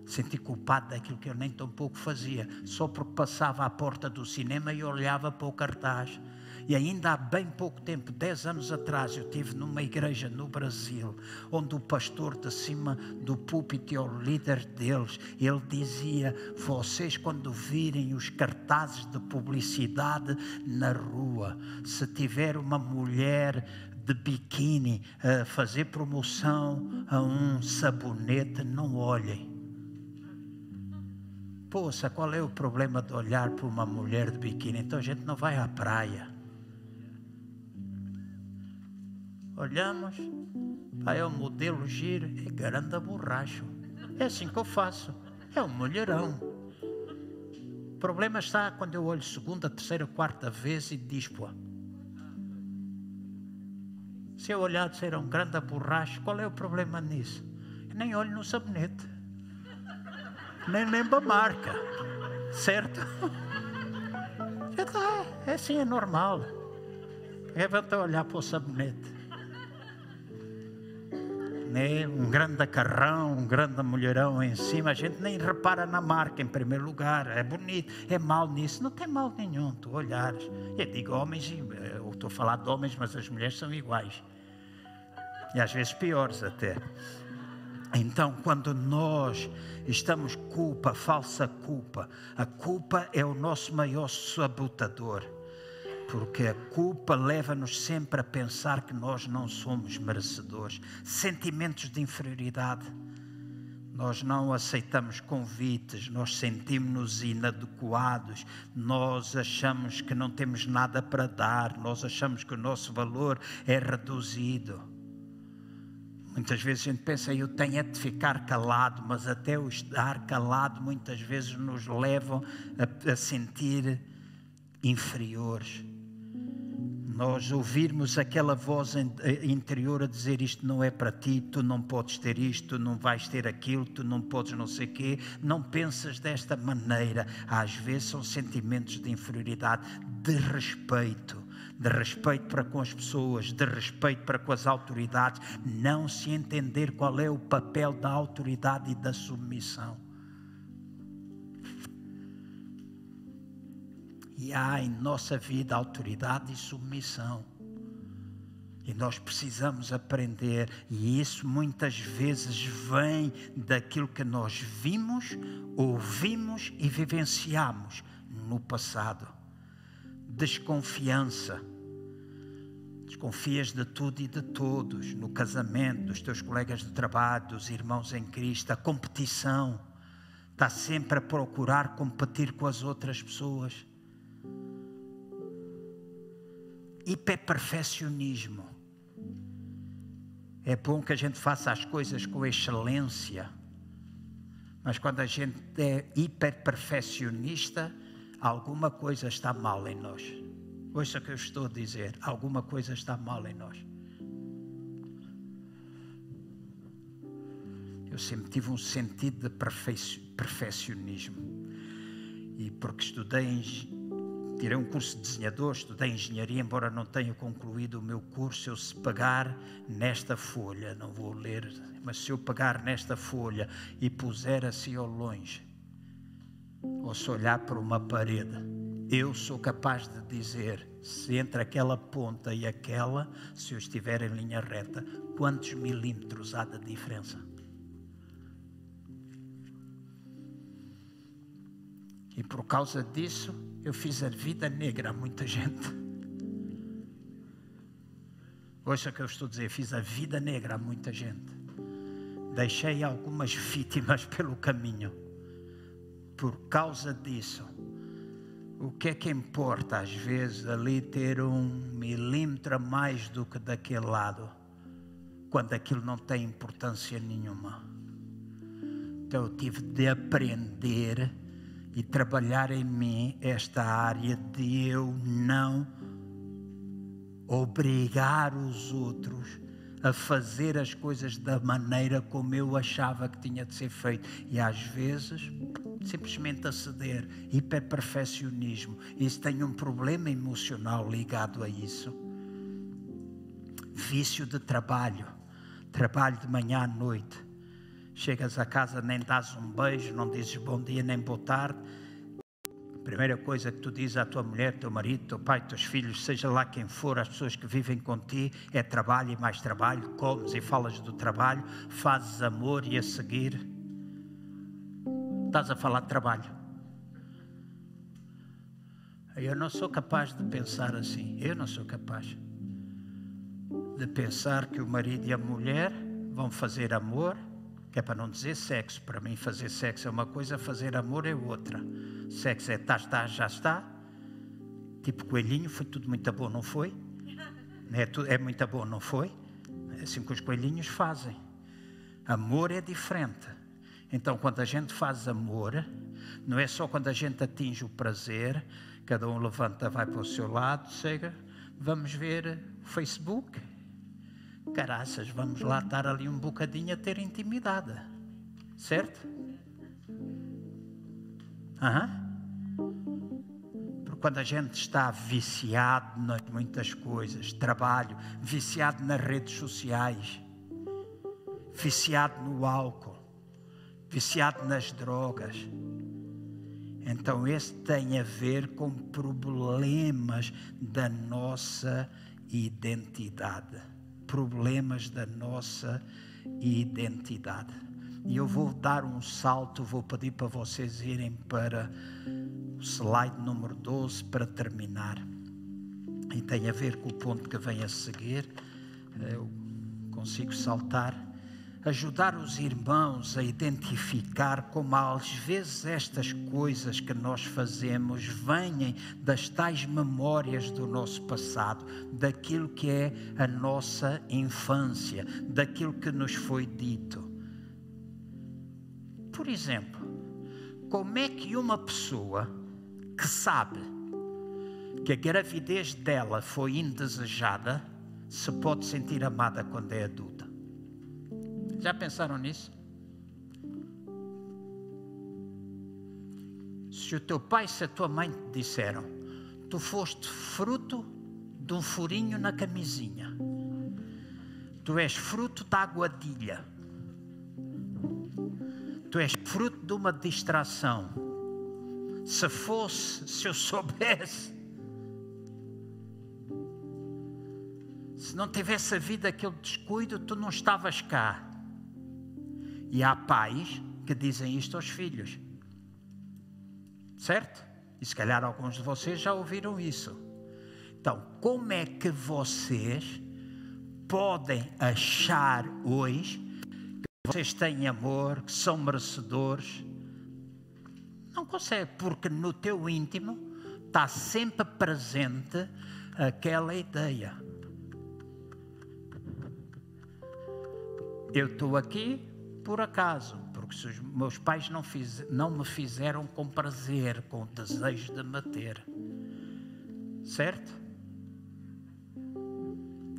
Senti culpado daquilo que eu nem tão pouco fazia, só porque passava à porta do cinema e olhava para o cartaz. E ainda há bem pouco tempo, dez anos atrás, eu estive numa igreja no Brasil, onde o pastor de cima do púlpito, o líder deles, ele dizia: Vocês, quando virem os cartazes de publicidade na rua, se tiver uma mulher de biquíni a fazer promoção a um sabonete, não olhem. Poxa, qual é o problema de olhar para uma mulher de biquíni? Então a gente não vai à praia. Olhamos, aí é o modelo giro, é grande borracho. É assim que eu faço. É um mulherão. problema está quando eu olho segunda, terceira, quarta vez e dispo. Se eu olhar de ser um grande borracho, qual é o problema nisso? Eu nem olho no sabonete. Nem lembro a marca. Certo? É assim, é normal. É para olhar para o sabonete né? um grande carrão, um grande mulherão em cima, a gente nem repara na marca em primeiro lugar, é bonito, é mal nisso, não tem mal nenhum, tu olhares. Eu digo homens, eu estou a falar de homens, mas as mulheres são iguais. E às vezes piores até. Então, quando nós estamos culpa, falsa culpa, a culpa é o nosso maior sabotador porque a culpa leva-nos sempre a pensar que nós não somos merecedores. Sentimentos de inferioridade. Nós não aceitamos convites, nós sentimos-nos inadequados, nós achamos que não temos nada para dar, nós achamos que o nosso valor é reduzido. Muitas vezes a gente pensa, eu tenho é de ficar calado, mas até o estar calado muitas vezes nos levam a, a sentir inferiores nós ouvirmos aquela voz eh, interior a dizer isto não é para ti, tu não podes ter isto, tu não vais ter aquilo, tu não podes não sei quê, não pensas desta maneira. Às vezes são sentimentos de inferioridade, de respeito, de respeito para com as pessoas, de respeito para com as autoridades, não se entender qual é o papel da autoridade e da submissão. E há em nossa vida autoridade e submissão. E nós precisamos aprender, e isso muitas vezes vem daquilo que nós vimos, ouvimos e vivenciamos no passado. Desconfiança. Desconfias de tudo e de todos, no casamento, dos teus colegas de trabalho, dos irmãos em Cristo, a competição. Está sempre a procurar competir com as outras pessoas hiperperfeccionismo. É bom que a gente faça as coisas com excelência, mas quando a gente é hiperperfeccionista, alguma coisa está mal em nós. Ouça o que eu estou a dizer: alguma coisa está mal em nós. Eu sempre tive um sentido de perfeccionismo. E porque estudei tirei um curso de desenhador, estudei engenharia, embora não tenha concluído o meu curso. Eu, se pagar nesta folha, não vou ler, mas se eu pagar nesta folha e puser assim ao longe, ou se olhar para uma parede, eu sou capaz de dizer se entre aquela ponta e aquela, se eu estiver em linha reta, quantos milímetros há de diferença. E por causa disso, eu fiz a vida negra a muita gente. Ouça o que eu estou a dizer, fiz a vida negra a muita gente. Deixei algumas vítimas pelo caminho. Por causa disso, o que é que importa às vezes ali ter um milímetro a mais do que daquele lado, quando aquilo não tem importância nenhuma? Então eu tive de aprender e trabalhar em mim esta área de eu não obrigar os outros a fazer as coisas da maneira como eu achava que tinha de ser feito. E às vezes, simplesmente a ceder, hiperperfeccionismo. Isso tem um problema emocional ligado a isso. Vício de trabalho, trabalho de manhã à noite Chegas a casa, nem dás um beijo, não dizes bom dia nem boa tarde. A primeira coisa que tu dizes à tua mulher, teu marido, teu pai, teus filhos, seja lá quem for, as pessoas que vivem contigo, é trabalho e mais trabalho. Comes e falas do trabalho, fazes amor e a seguir estás a falar de trabalho. Eu não sou capaz de pensar assim. Eu não sou capaz de pensar que o marido e a mulher vão fazer amor que é para não dizer sexo. Para mim, fazer sexo é uma coisa, fazer amor é outra. Sexo é tá, está, já está. Tipo coelhinho, foi tudo muito bom, não foi? É, tudo, é muito bom, não foi? É assim que os coelhinhos fazem. Amor é diferente. Então, quando a gente faz amor, não é só quando a gente atinge o prazer, cada um levanta, vai para o seu lado, chega, vamos ver o Facebook. Caraças, vamos lá estar ali um bocadinho a ter intimidade. Certo? Uhum. Porque quando a gente está viciado em muitas coisas, trabalho, viciado nas redes sociais, viciado no álcool, viciado nas drogas, então, esse tem a ver com problemas da nossa identidade. Problemas da nossa identidade. E eu vou dar um salto, vou pedir para vocês irem para o slide número 12 para terminar. E tem a ver com o ponto que vem a seguir. Eu consigo saltar ajudar os irmãos a identificar como às vezes estas coisas que nós fazemos vêm das tais memórias do nosso passado, daquilo que é a nossa infância, daquilo que nos foi dito. Por exemplo, como é que uma pessoa que sabe que a gravidez dela foi indesejada se pode sentir amada quando é adulta? Já pensaram nisso? Se o teu pai e a tua mãe te disseram, tu foste fruto de um furinho na camisinha, tu és fruto da aguadilha, tu és fruto de uma distração. Se fosse, se eu soubesse, se não tivesse havido aquele descuido, tu não estavas cá. E há pais que dizem isto aos filhos. Certo? E se calhar alguns de vocês já ouviram isso. Então, como é que vocês podem achar hoje que vocês têm amor, que são merecedores? Não consegue, porque no teu íntimo está sempre presente aquela ideia. Eu estou aqui, por acaso, porque se os meus pais não, fiz, não me fizeram com prazer, com o desejo de me ter. Certo?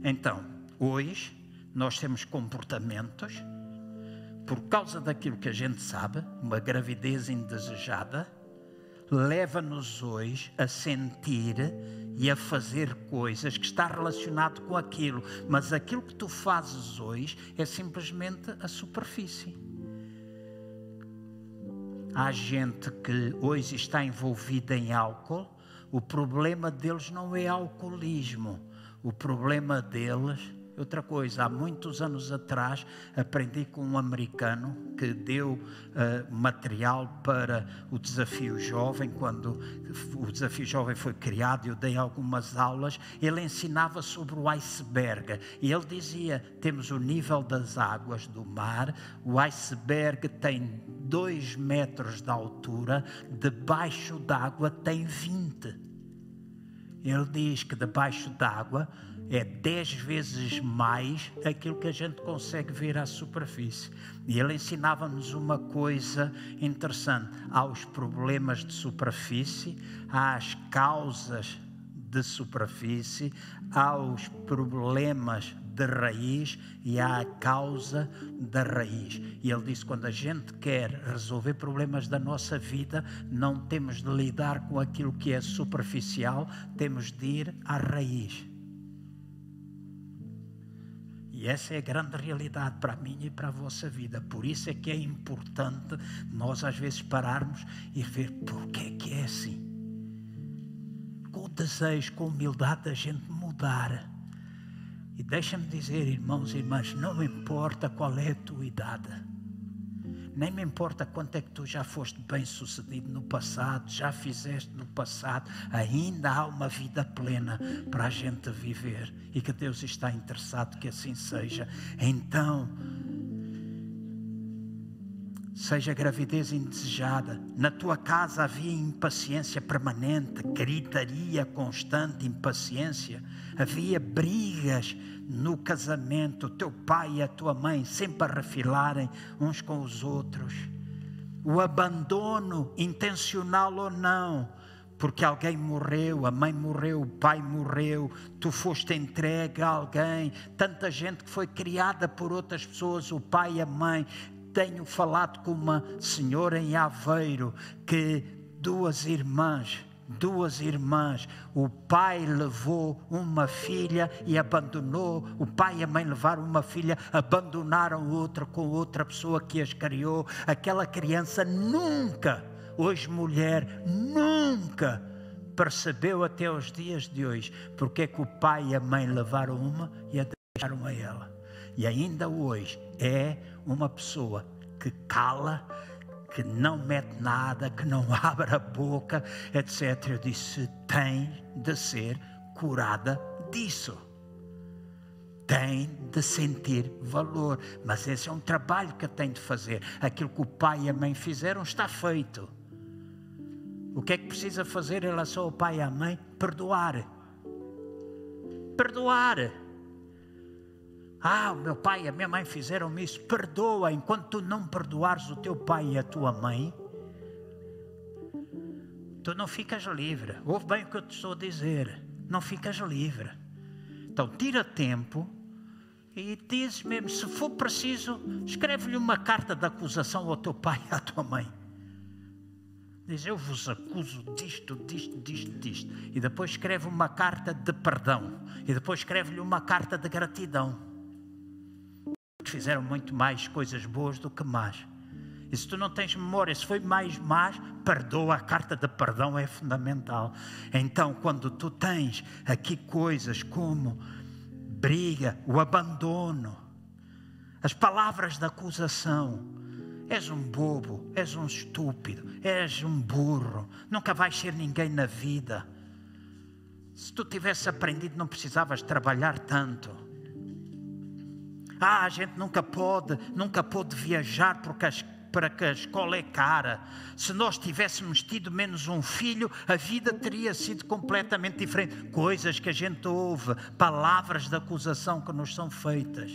Então, hoje, nós temos comportamentos, por causa daquilo que a gente sabe, uma gravidez indesejada, leva-nos hoje a sentir e a fazer coisas que está relacionado com aquilo, mas aquilo que tu fazes hoje é simplesmente a superfície. Há gente que hoje está envolvida em álcool, o problema deles não é alcoolismo, o problema deles Outra coisa, há muitos anos atrás aprendi com um americano que deu uh, material para o Desafio Jovem, quando o Desafio Jovem foi criado, eu dei algumas aulas, ele ensinava sobre o iceberg e ele dizia: temos o nível das águas do mar, o iceberg tem 2 metros de altura, debaixo d'água tem 20. Ele diz que debaixo d'água é dez vezes mais aquilo que a gente consegue ver à superfície. E ele ensinava-nos uma coisa interessante: há os problemas de superfície, há as causas de superfície, há os problemas de raiz e há a causa da raiz. E ele disse: quando a gente quer resolver problemas da nossa vida, não temos de lidar com aquilo que é superficial, temos de ir à raiz. E essa é a grande realidade para a minha e para a vossa vida. Por isso é que é importante nós às vezes pararmos e ver por que é que é assim. Com o desejo, com a humildade da gente mudar. E deixa-me dizer, irmãos e irmãs, não importa qual é a tua idade nem me importa quanto é que tu já foste bem sucedido no passado, já fizeste no passado, ainda há uma vida plena para a gente viver e que Deus está interessado que assim seja. Então, seja gravidez indesejada, na tua casa havia impaciência permanente, gritaria constante, impaciência, havia brigas no casamento, teu pai e a tua mãe sempre a refilarem uns com os outros. o abandono, intencional ou não, porque alguém morreu, a mãe morreu, o pai morreu, tu foste entregue a alguém, tanta gente que foi criada por outras pessoas, o pai e a mãe. Tenho falado com uma senhora em Aveiro que duas irmãs duas irmãs. O pai levou uma filha e abandonou. O pai e a mãe levaram uma filha, abandonaram outra com outra pessoa que as criou. Aquela criança nunca, hoje mulher, nunca percebeu até os dias de hoje porque é que o pai e a mãe levaram uma e a deixaram a ela. E ainda hoje é uma pessoa que cala que não mete nada, que não abre a boca, etc. Eu disse: tem de ser curada disso. Tem de sentir valor. Mas esse é um trabalho que tem de fazer. Aquilo que o pai e a mãe fizeram está feito. O que é que precisa fazer em relação ao pai e à mãe? Perdoar. Perdoar ah, meu pai e a minha mãe fizeram isso. Perdoa, enquanto tu não perdoares o teu pai e a tua mãe, tu não ficas livre. Ouve bem o que eu te estou a dizer. Não ficas livre. Então, tira tempo e diz mesmo: se for preciso, escreve-lhe uma carta de acusação ao teu pai e à tua mãe. Diz: Eu vos acuso disto, disto, disto, disto. E depois escreve uma carta de perdão. E depois escreve-lhe uma carta de gratidão fizeram muito mais coisas boas do que más. E se tu não tens memória, se foi mais más, perdoa, a carta de perdão é fundamental. Então, quando tu tens aqui coisas como briga, o abandono, as palavras de acusação, és um bobo, és um estúpido, és um burro, nunca vais ser ninguém na vida. Se tu tivesse aprendido, não precisavas trabalhar tanto. Ah, a gente nunca pode, nunca pode viajar porque as, para que a escola é cara. Se nós tivéssemos tido menos um filho, a vida teria sido completamente diferente. Coisas que a gente ouve, palavras de acusação que nos são feitas.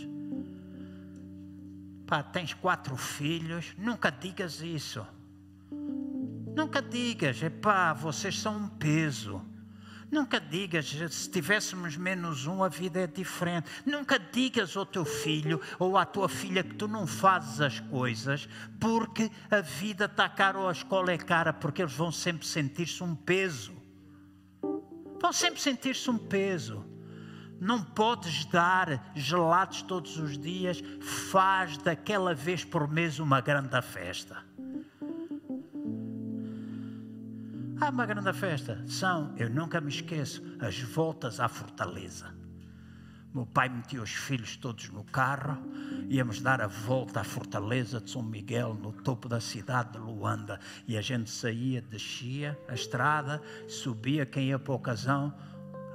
Pá, tens quatro filhos, nunca digas isso. Nunca digas, epá, vocês são um peso. Nunca digas, se tivéssemos menos um, a vida é diferente. Nunca digas ao teu filho ou à tua filha que tu não fazes as coisas porque a vida está cara ou a escola é cara, porque eles vão sempre sentir-se um peso. Vão sempre sentir-se um peso. Não podes dar gelados todos os dias, faz daquela vez por mês uma grande festa. Há uma grande festa. São, eu nunca me esqueço, as voltas à fortaleza. Meu pai metia os filhos todos no carro, íamos dar a volta à fortaleza de São Miguel, no topo da cidade de Luanda. E a gente saía, descia a estrada, subia, quem ia para a ocasião,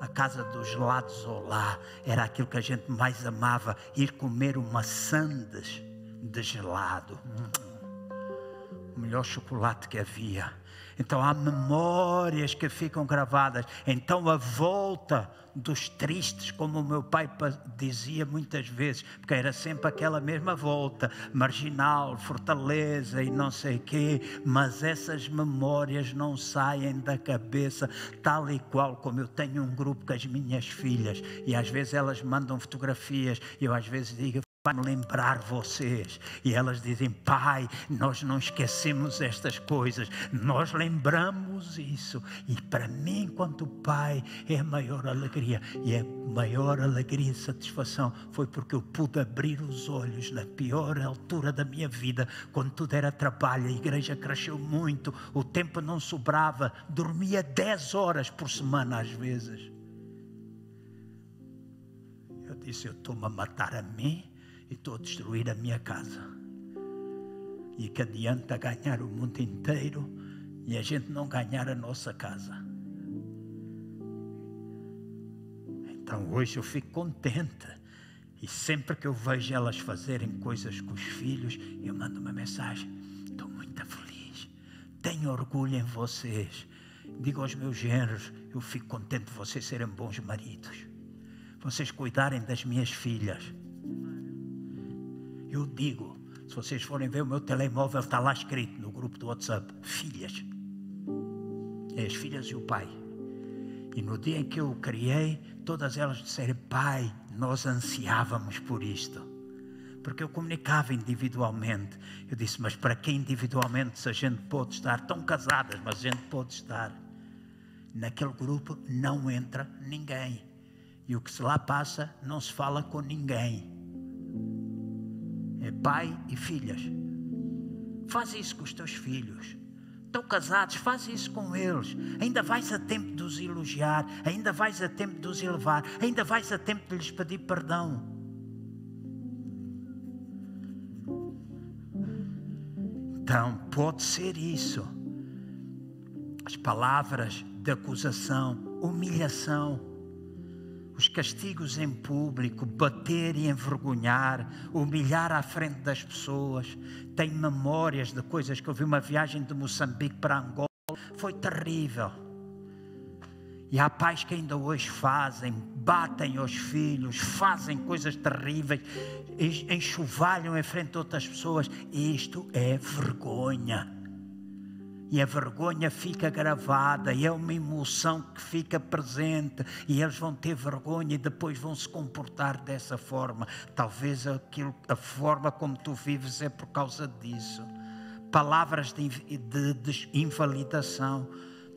a casa dos gelados ou lá. Era aquilo que a gente mais amava, ir comer uma sandes de gelado. Hum, o melhor chocolate que havia então há memórias que ficam gravadas. Então a volta dos tristes, como o meu pai dizia muitas vezes, porque era sempre aquela mesma volta, marginal, fortaleza e não sei quê, mas essas memórias não saem da cabeça, tal e qual como eu tenho um grupo com as minhas filhas, e às vezes elas mandam fotografias, e eu às vezes digo, para lembrar vocês. E elas dizem: Pai, nós não esquecemos estas coisas, nós lembramos isso. E para mim, enquanto pai, é a maior alegria. E a maior alegria e satisfação foi porque eu pude abrir os olhos na pior altura da minha vida, quando tudo era trabalho, a igreja cresceu muito, o tempo não sobrava, dormia 10 horas por semana às vezes. Eu disse: Eu estou-me a matar a mim estou a destruir a minha casa. E que adianta ganhar o mundo inteiro e a gente não ganhar a nossa casa. Então hoje eu fico contente. E sempre que eu vejo elas fazerem coisas com os filhos, eu mando uma mensagem. Estou muito feliz. Tenho orgulho em vocês. Digo aos meus genros, eu fico contente de vocês serem bons maridos. Vocês cuidarem das minhas filhas eu digo, Se vocês forem ver o meu telemóvel, está lá escrito no grupo do WhatsApp: Filhas. É as filhas e o pai. E no dia em que eu o criei, todas elas disseram: Pai, nós ansiávamos por isto. Porque eu comunicava individualmente. Eu disse: Mas para que individualmente, se a gente pode estar tão casadas, mas a gente pode estar? Naquele grupo não entra ninguém. E o que se lá passa não se fala com ninguém. É pai e filhas. Faz isso com os teus filhos. Estão casados, faz isso com eles. Ainda vais a tempo de os elogiar, ainda vais a tempo de os elevar, ainda vais a tempo de lhes pedir perdão. Então, pode ser isso. As palavras de acusação, humilhação, os castigos em público, bater e envergonhar, humilhar à frente das pessoas. Tenho memórias de coisas que eu vi uma viagem de Moçambique para Angola, foi terrível. E há pais que ainda hoje fazem, batem os filhos, fazem coisas terríveis, enxovalham em frente de outras pessoas. Isto é vergonha. E a vergonha fica gravada, e é uma emoção que fica presente, e eles vão ter vergonha e depois vão se comportar dessa forma. Talvez aquilo, a forma como tu vives é por causa disso. Palavras de, de, de invalidação.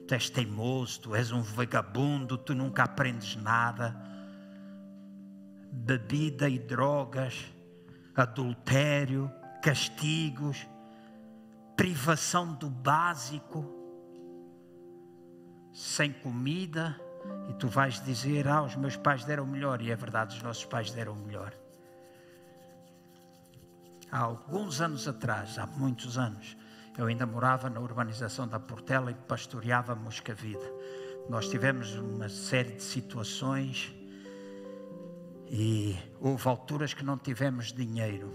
Tu és teimoso, tu és um vagabundo, tu nunca aprendes nada. Bebida e drogas, adultério, castigos privação do básico, sem comida, e tu vais dizer: Ah, os meus pais deram melhor, e é verdade, os nossos pais deram melhor. Há alguns anos atrás, há muitos anos, eu ainda morava na urbanização da Portela e pastoreava Moscavide. Nós tivemos uma série de situações e houve alturas que não tivemos dinheiro.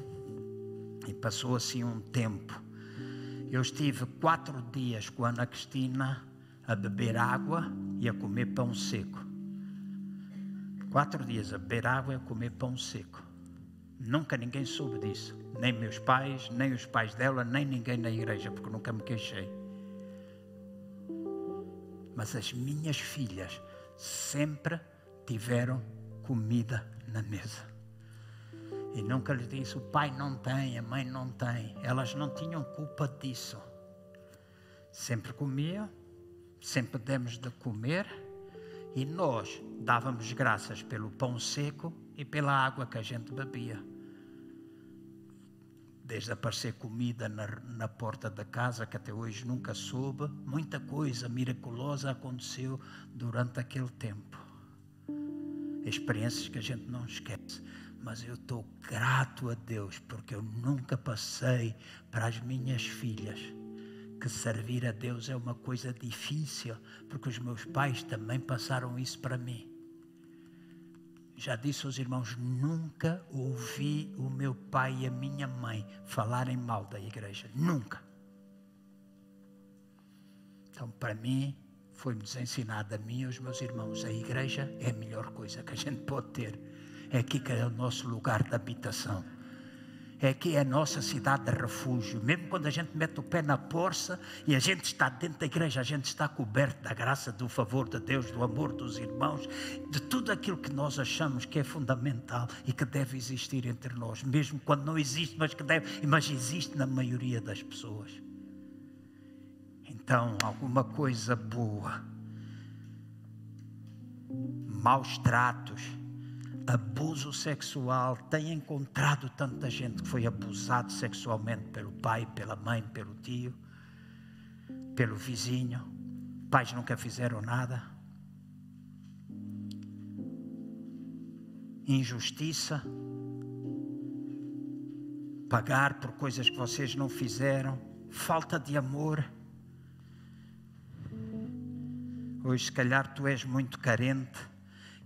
E passou assim um tempo. Eu estive quatro dias com a Ana Cristina a beber água e a comer pão seco. Quatro dias a beber água e a comer pão seco. Nunca ninguém soube disso. Nem meus pais, nem os pais dela, nem ninguém na igreja, porque nunca me queixei. Mas as minhas filhas sempre tiveram comida na mesa. E nunca lhe disse: o pai não tem, a mãe não tem. Elas não tinham culpa disso. Sempre comiam, sempre demos de comer e nós dávamos graças pelo pão seco e pela água que a gente bebia. Desde aparecer comida na, na porta da casa, que até hoje nunca soube, muita coisa miraculosa aconteceu durante aquele tempo. Experiências que a gente não esquece mas eu estou grato a Deus porque eu nunca passei para as minhas filhas que servir a Deus é uma coisa difícil, porque os meus pais também passaram isso para mim. Já disse aos irmãos: nunca ouvi o meu pai e a minha mãe falarem mal da igreja. Nunca. Então, para mim, foi-nos ensinado a mim e aos meus irmãos: a igreja é a melhor coisa que a gente pode ter é aqui que é o nosso lugar de habitação. É aqui é a nossa cidade de refúgio. Mesmo quando a gente mete o pé na porça e a gente está dentro da igreja, a gente está coberto da graça, do favor de Deus, do amor dos irmãos, de tudo aquilo que nós achamos que é fundamental e que deve existir entre nós, mesmo quando não existe, mas que deve, mas existe na maioria das pessoas. Então, alguma coisa boa, maus tratos, abuso sexual, tem encontrado tanta gente que foi abusado sexualmente pelo pai, pela mãe, pelo tio, pelo vizinho. Pais nunca fizeram nada. Injustiça. Pagar por coisas que vocês não fizeram. Falta de amor. Hoje, se calhar, tu és muito carente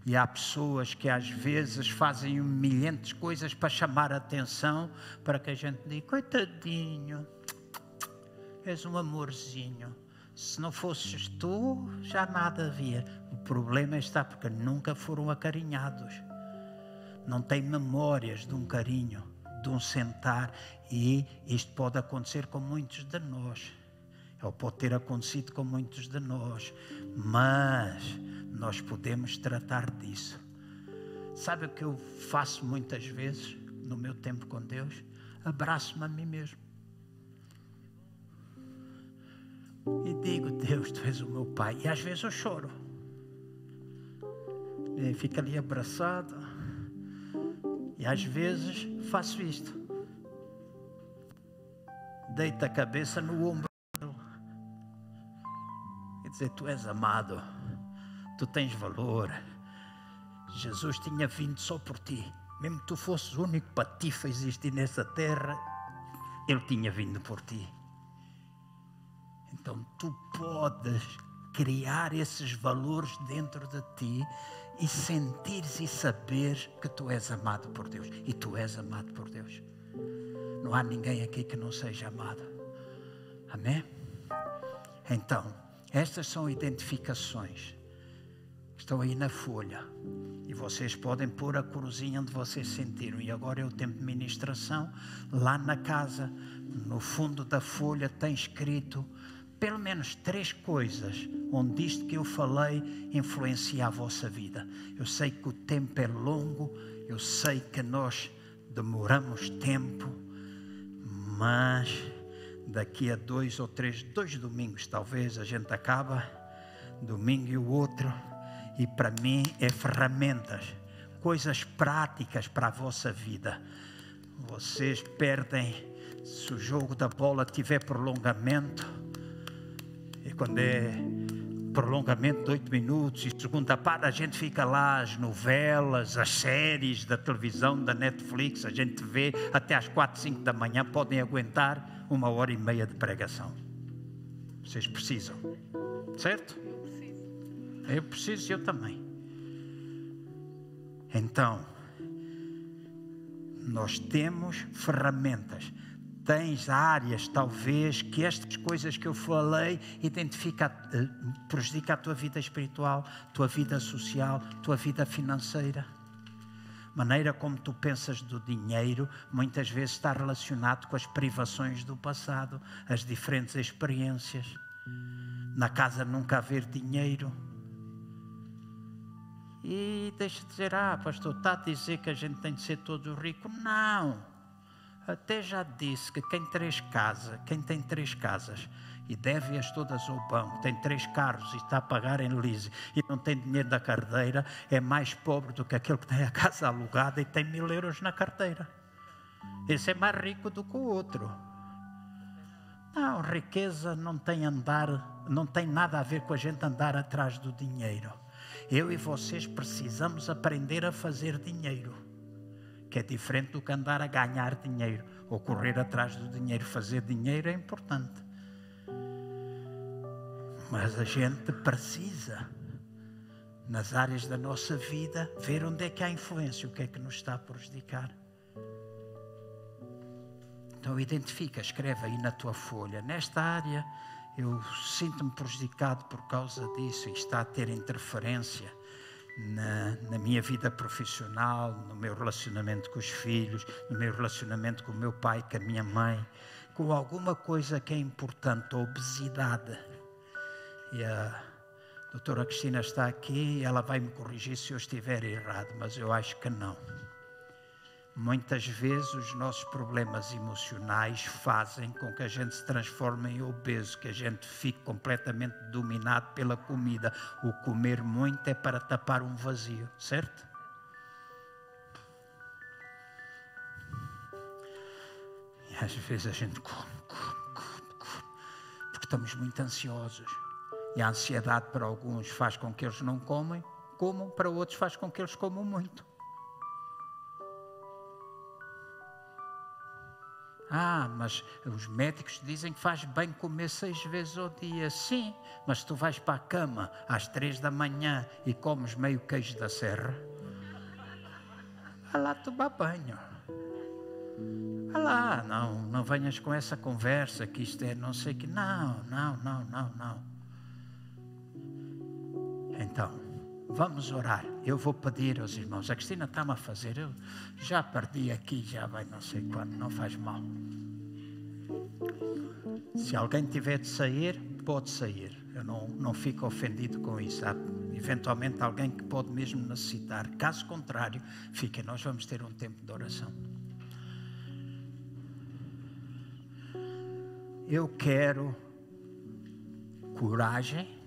e há pessoas que às vezes fazem humilhantes coisas para chamar a atenção, para que a gente diga: coitadinho, és um amorzinho. Se não fosses tu, já nada havia. O problema está porque nunca foram acarinhados. Não têm memórias de um carinho, de um sentar e isto pode acontecer com muitos de nós. Ou pode ter acontecido com muitos de nós, mas nós podemos tratar disso. Sabe o que eu faço muitas vezes no meu tempo com Deus? Abraço-me a mim mesmo. E digo, Deus, tu és o meu Pai. E às vezes eu choro. E fico ali abraçado. E às vezes faço isto. Deita a cabeça no ombro. E dizer, tu és amado. Tu tens valor. Jesus tinha vindo só por ti. Mesmo que tu fosses o único patife a existir nessa terra, Ele tinha vindo por ti. Então tu podes criar esses valores dentro de ti e sentires e saberes que tu és amado por Deus. E tu és amado por Deus. Não há ninguém aqui que não seja amado. Amém? Então, estas são identificações. Estão aí na folha. E vocês podem pôr a corozinha onde vocês sentiram. E agora é o tempo de ministração. Lá na casa, no fundo da folha, tem escrito pelo menos três coisas onde isto que eu falei influencia a vossa vida. Eu sei que o tempo é longo, eu sei que nós demoramos tempo, mas daqui a dois ou três, dois domingos talvez a gente acaba, domingo e o outro, e para mim é ferramentas, coisas práticas para a vossa vida. Vocês perdem, se o jogo da bola tiver prolongamento, e quando é prolongamento de oito minutos e segunda parte a gente fica lá as novelas, as séries da televisão, da Netflix, a gente vê até às quatro, cinco da manhã, podem aguentar uma hora e meia de pregação. Vocês precisam, certo? Eu preciso, eu também. Então, nós temos ferramentas tens áreas, talvez, que estas coisas que eu falei identifica, eh, prejudica a tua vida espiritual, tua vida social, tua vida financeira. Maneira como tu pensas do dinheiro muitas vezes está relacionado com as privações do passado, as diferentes experiências. Na casa nunca haver dinheiro. E deixa de dizer, ah, pastor, está a dizer que a gente tem de ser todo rico. Não até já disse que quem, três casa, quem tem três casas e deve-as todas ao banco, tem três carros e está a pagar em lease e não tem dinheiro da carteira, é mais pobre do que aquele que tem a casa alugada e tem mil euros na carteira. Esse é mais rico do que o outro. Não, riqueza não tem andar, não tem nada a ver com a gente andar atrás do dinheiro. Eu e vocês precisamos aprender a fazer dinheiro que é diferente do que andar a ganhar dinheiro ou correr atrás do dinheiro. Fazer dinheiro é importante. Mas a gente precisa, nas áreas da nossa vida, ver onde é que há influência, o que é que nos está a prejudicar. Então identifica, escreve aí na tua folha. Nesta área eu sinto-me prejudicado por causa disso e está a ter interferência na, na, minha vida profissional, no meu relacionamento com os filhos, no meu relacionamento com o meu pai, com a minha mãe, com alguma coisa que é importante, a obesidade. E a doutora Cristina está aqui ela vai me corrigir se eu estiver errado, mas eu acho que não. Muitas vezes os nossos problemas emocionais fazem com que a gente se transforme em obeso, que a gente fique completamente dominado pela comida. O comer muito é para tapar um vazio, certo? E às vezes a gente come, come, come, come, porque estamos muito ansiosos. E a ansiedade para alguns faz com que eles não comem, comam, para outros faz com que eles comam muito. Ah, mas os médicos dizem que faz bem comer seis vezes ao dia. Sim, mas tu vais para a cama às três da manhã e comes meio queijo da serra. Vá lá tomar banho. Vá lá, não, não venhas com essa conversa que isto é não sei que. Não, não, não, não, não. Então, Vamos orar. Eu vou pedir aos irmãos. A Cristina está-me a fazer. Eu já perdi aqui, já vai não sei quando. Não faz mal. Se alguém tiver de sair, pode sair. Eu não, não fico ofendido com isso. Há eventualmente alguém que pode mesmo necessitar. Caso contrário, fiquem. Nós vamos ter um tempo de oração. Eu quero coragem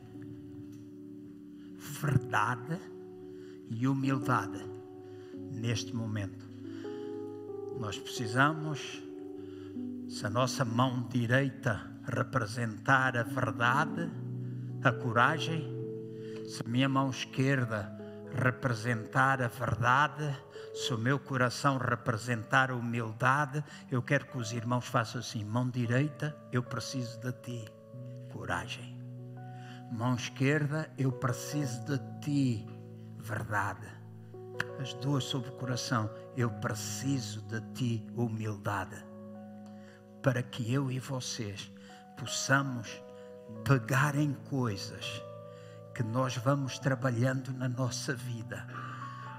verdade e humildade neste momento. Nós precisamos, se a nossa mão direita representar a verdade, a coragem, se a minha mão esquerda representar a verdade, se o meu coração representar a humildade, eu quero que os irmãos façam assim: mão direita, eu preciso de ti, coragem. Mão esquerda, eu preciso de ti, verdade. As duas sobre o coração, eu preciso de ti, humildade. Para que eu e vocês possamos pegar em coisas que nós vamos trabalhando na nossa vida.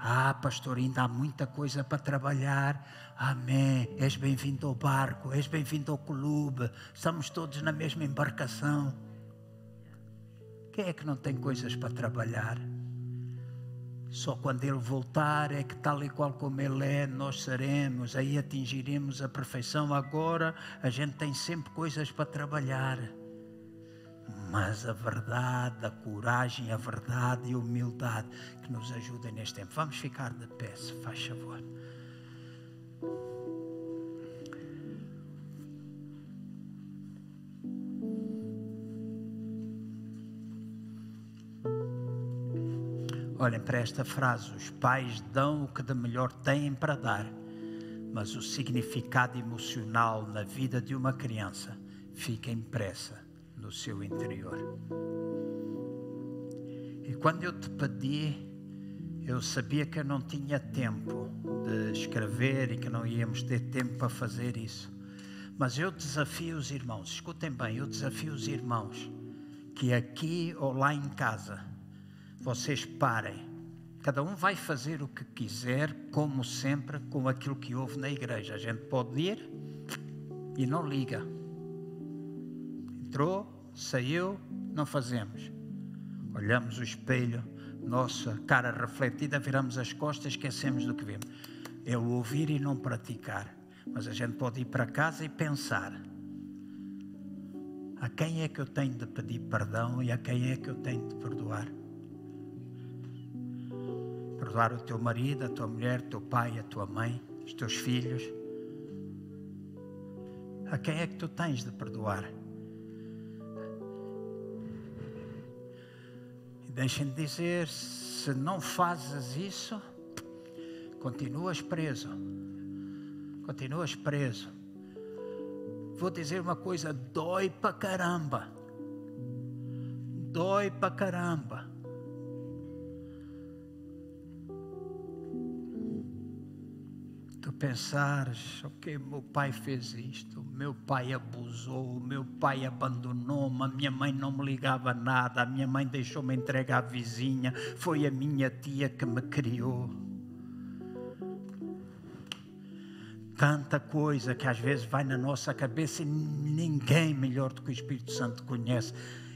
Ah, pastor, ainda há muita coisa para trabalhar. Amém. És bem-vindo ao barco, és bem-vindo ao clube. Estamos todos na mesma embarcação. Quem é que não tem coisas para trabalhar? Só quando Ele voltar é que, tal e qual como Ele é, nós seremos, aí atingiremos a perfeição. Agora a gente tem sempre coisas para trabalhar. Mas a verdade, a coragem, a verdade e a humildade que nos ajudem neste tempo. Vamos ficar de pé, se faz favor. Olhem para esta frase: os pais dão o que de melhor têm para dar, mas o significado emocional na vida de uma criança fica impressa no seu interior. E quando eu te pedi, eu sabia que eu não tinha tempo de escrever e que não íamos ter tempo para fazer isso. Mas eu desafio os irmãos, escutem bem, eu desafio os irmãos que aqui ou lá em casa vocês parem. Cada um vai fazer o que quiser, como sempre, com aquilo que houve na igreja. A gente pode ir e não liga. Entrou, saiu, não fazemos. Olhamos o espelho, nossa cara refletida, viramos as costas, esquecemos do que vimos. É o ouvir e não praticar. Mas a gente pode ir para casa e pensar: a quem é que eu tenho de pedir perdão e a quem é que eu tenho de perdoar? Perdoar o teu marido, a tua mulher, o teu pai, a tua mãe, os teus filhos. A quem é que tu tens de perdoar? E deixem de dizer: se não fazes isso, continuas preso. Continuas preso. Vou dizer uma coisa: dói para caramba. Dói para caramba. Pensares, ok, meu pai fez isto, meu pai abusou, meu pai abandonou-me, a minha mãe não me ligava nada, a minha mãe deixou-me entregar à vizinha, foi a minha tia que me criou. Tanta coisa que às vezes vai na nossa cabeça e ninguém melhor do que o Espírito Santo conhece.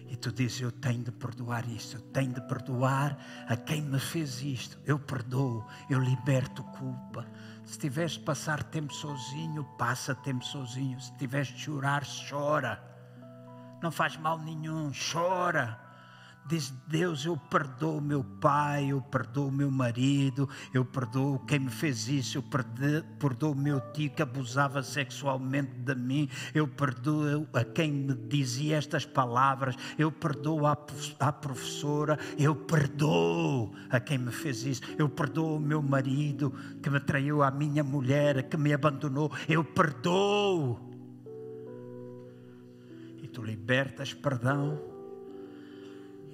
E tu dizes: Eu tenho de perdoar isto, eu tenho de perdoar a quem me fez isto. Eu perdoo, eu liberto culpa. Se tiveres de passar tempo sozinho, passa tempo sozinho. Se tiveres de chorar, chora. Não faz mal nenhum, chora. Diz Deus, eu perdoo meu pai, eu perdoo meu marido, eu perdoo quem me fez isso, eu perdoo meu tio que abusava sexualmente de mim, eu perdoo a quem me dizia estas palavras, eu perdoo a, a professora, eu perdoo a quem me fez isso, eu perdoo o meu marido que me traiu, a minha mulher que me abandonou, eu perdoo. E tu libertas perdão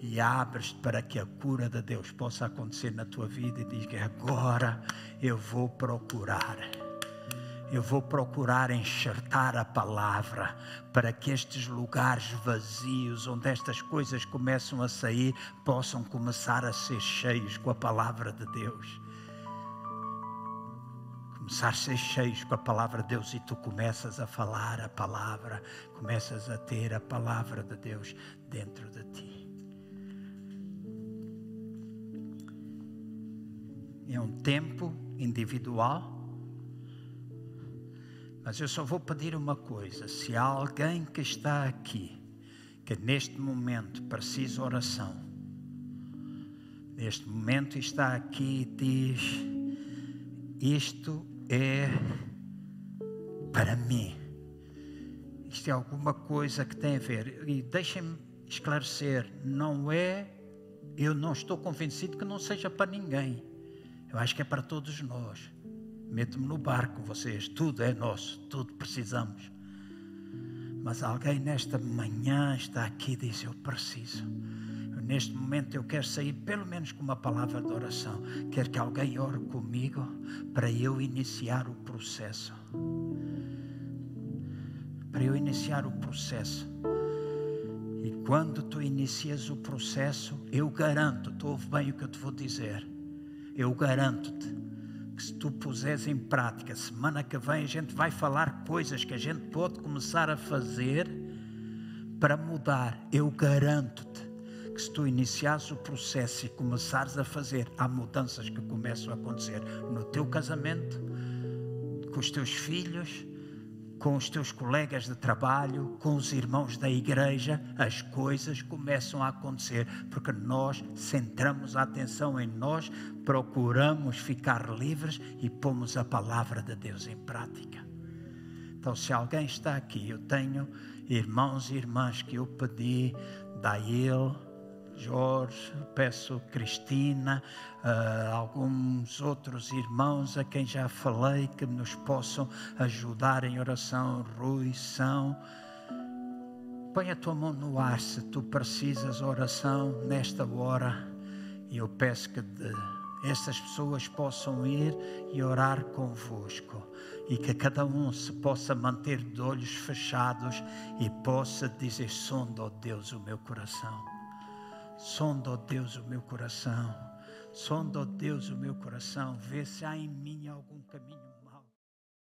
e abres para que a cura de Deus possa acontecer na tua vida e diga agora eu vou procurar. eu vou procurar enxertar a palavra para que estes lugares vazios, onde estas coisas começam a sair, possam começar a ser cheios com a palavra de Deus. Começar a ser cheios com a palavra de Deus e tu começas a falar a palavra, começas a ter a palavra de Deus dentro de ti. É um tempo individual mas eu só vou pedir uma coisa: se há alguém que está aqui, que neste momento precisa oração, neste momento está aqui e diz: Isto é para mim. Isto é alguma coisa que tem a ver. E deixem-me esclarecer: não é, eu não estou convencido que não seja para ninguém. Eu acho que é para todos nós meto-me no barco vocês, tudo é nosso, tudo precisamos. Mas alguém nesta manhã está aqui e diz: Eu preciso. Neste momento eu quero sair pelo menos com uma palavra de oração. Quero que alguém ore comigo para eu iniciar o processo. Para eu iniciar o processo. E quando tu inicias o processo, eu garanto, tu ouve bem o que eu te vou dizer. Eu garanto-te que se tu puseres em prática, semana que vem a gente vai falar coisas que a gente pode começar a fazer para mudar. Eu garanto-te que se tu iniciares o processo e começares a fazer, há mudanças que começam a acontecer no teu casamento, com os teus filhos, com os teus colegas de trabalho, com os irmãos da igreja, as coisas começam a acontecer, porque nós centramos a atenção em nós, procuramos ficar livres e pomos a palavra de Deus em prática. Então, se alguém está aqui, eu tenho irmãos e irmãs que eu pedi, Dail, Jorge, peço Cristina, uh, alguns outros irmãos a quem já falei que nos possam ajudar em oração, Rui, São. Põe a tua mão no ar se tu precisas oração nesta hora e eu peço que essas pessoas possam ir e orar convosco e que cada um se possa manter de olhos fechados e possa dizer: Sonda, ó Deus, o meu coração. Sonda, ó Deus, o meu coração. Sonda, ó Deus, o meu coração. Vê se há em mim algum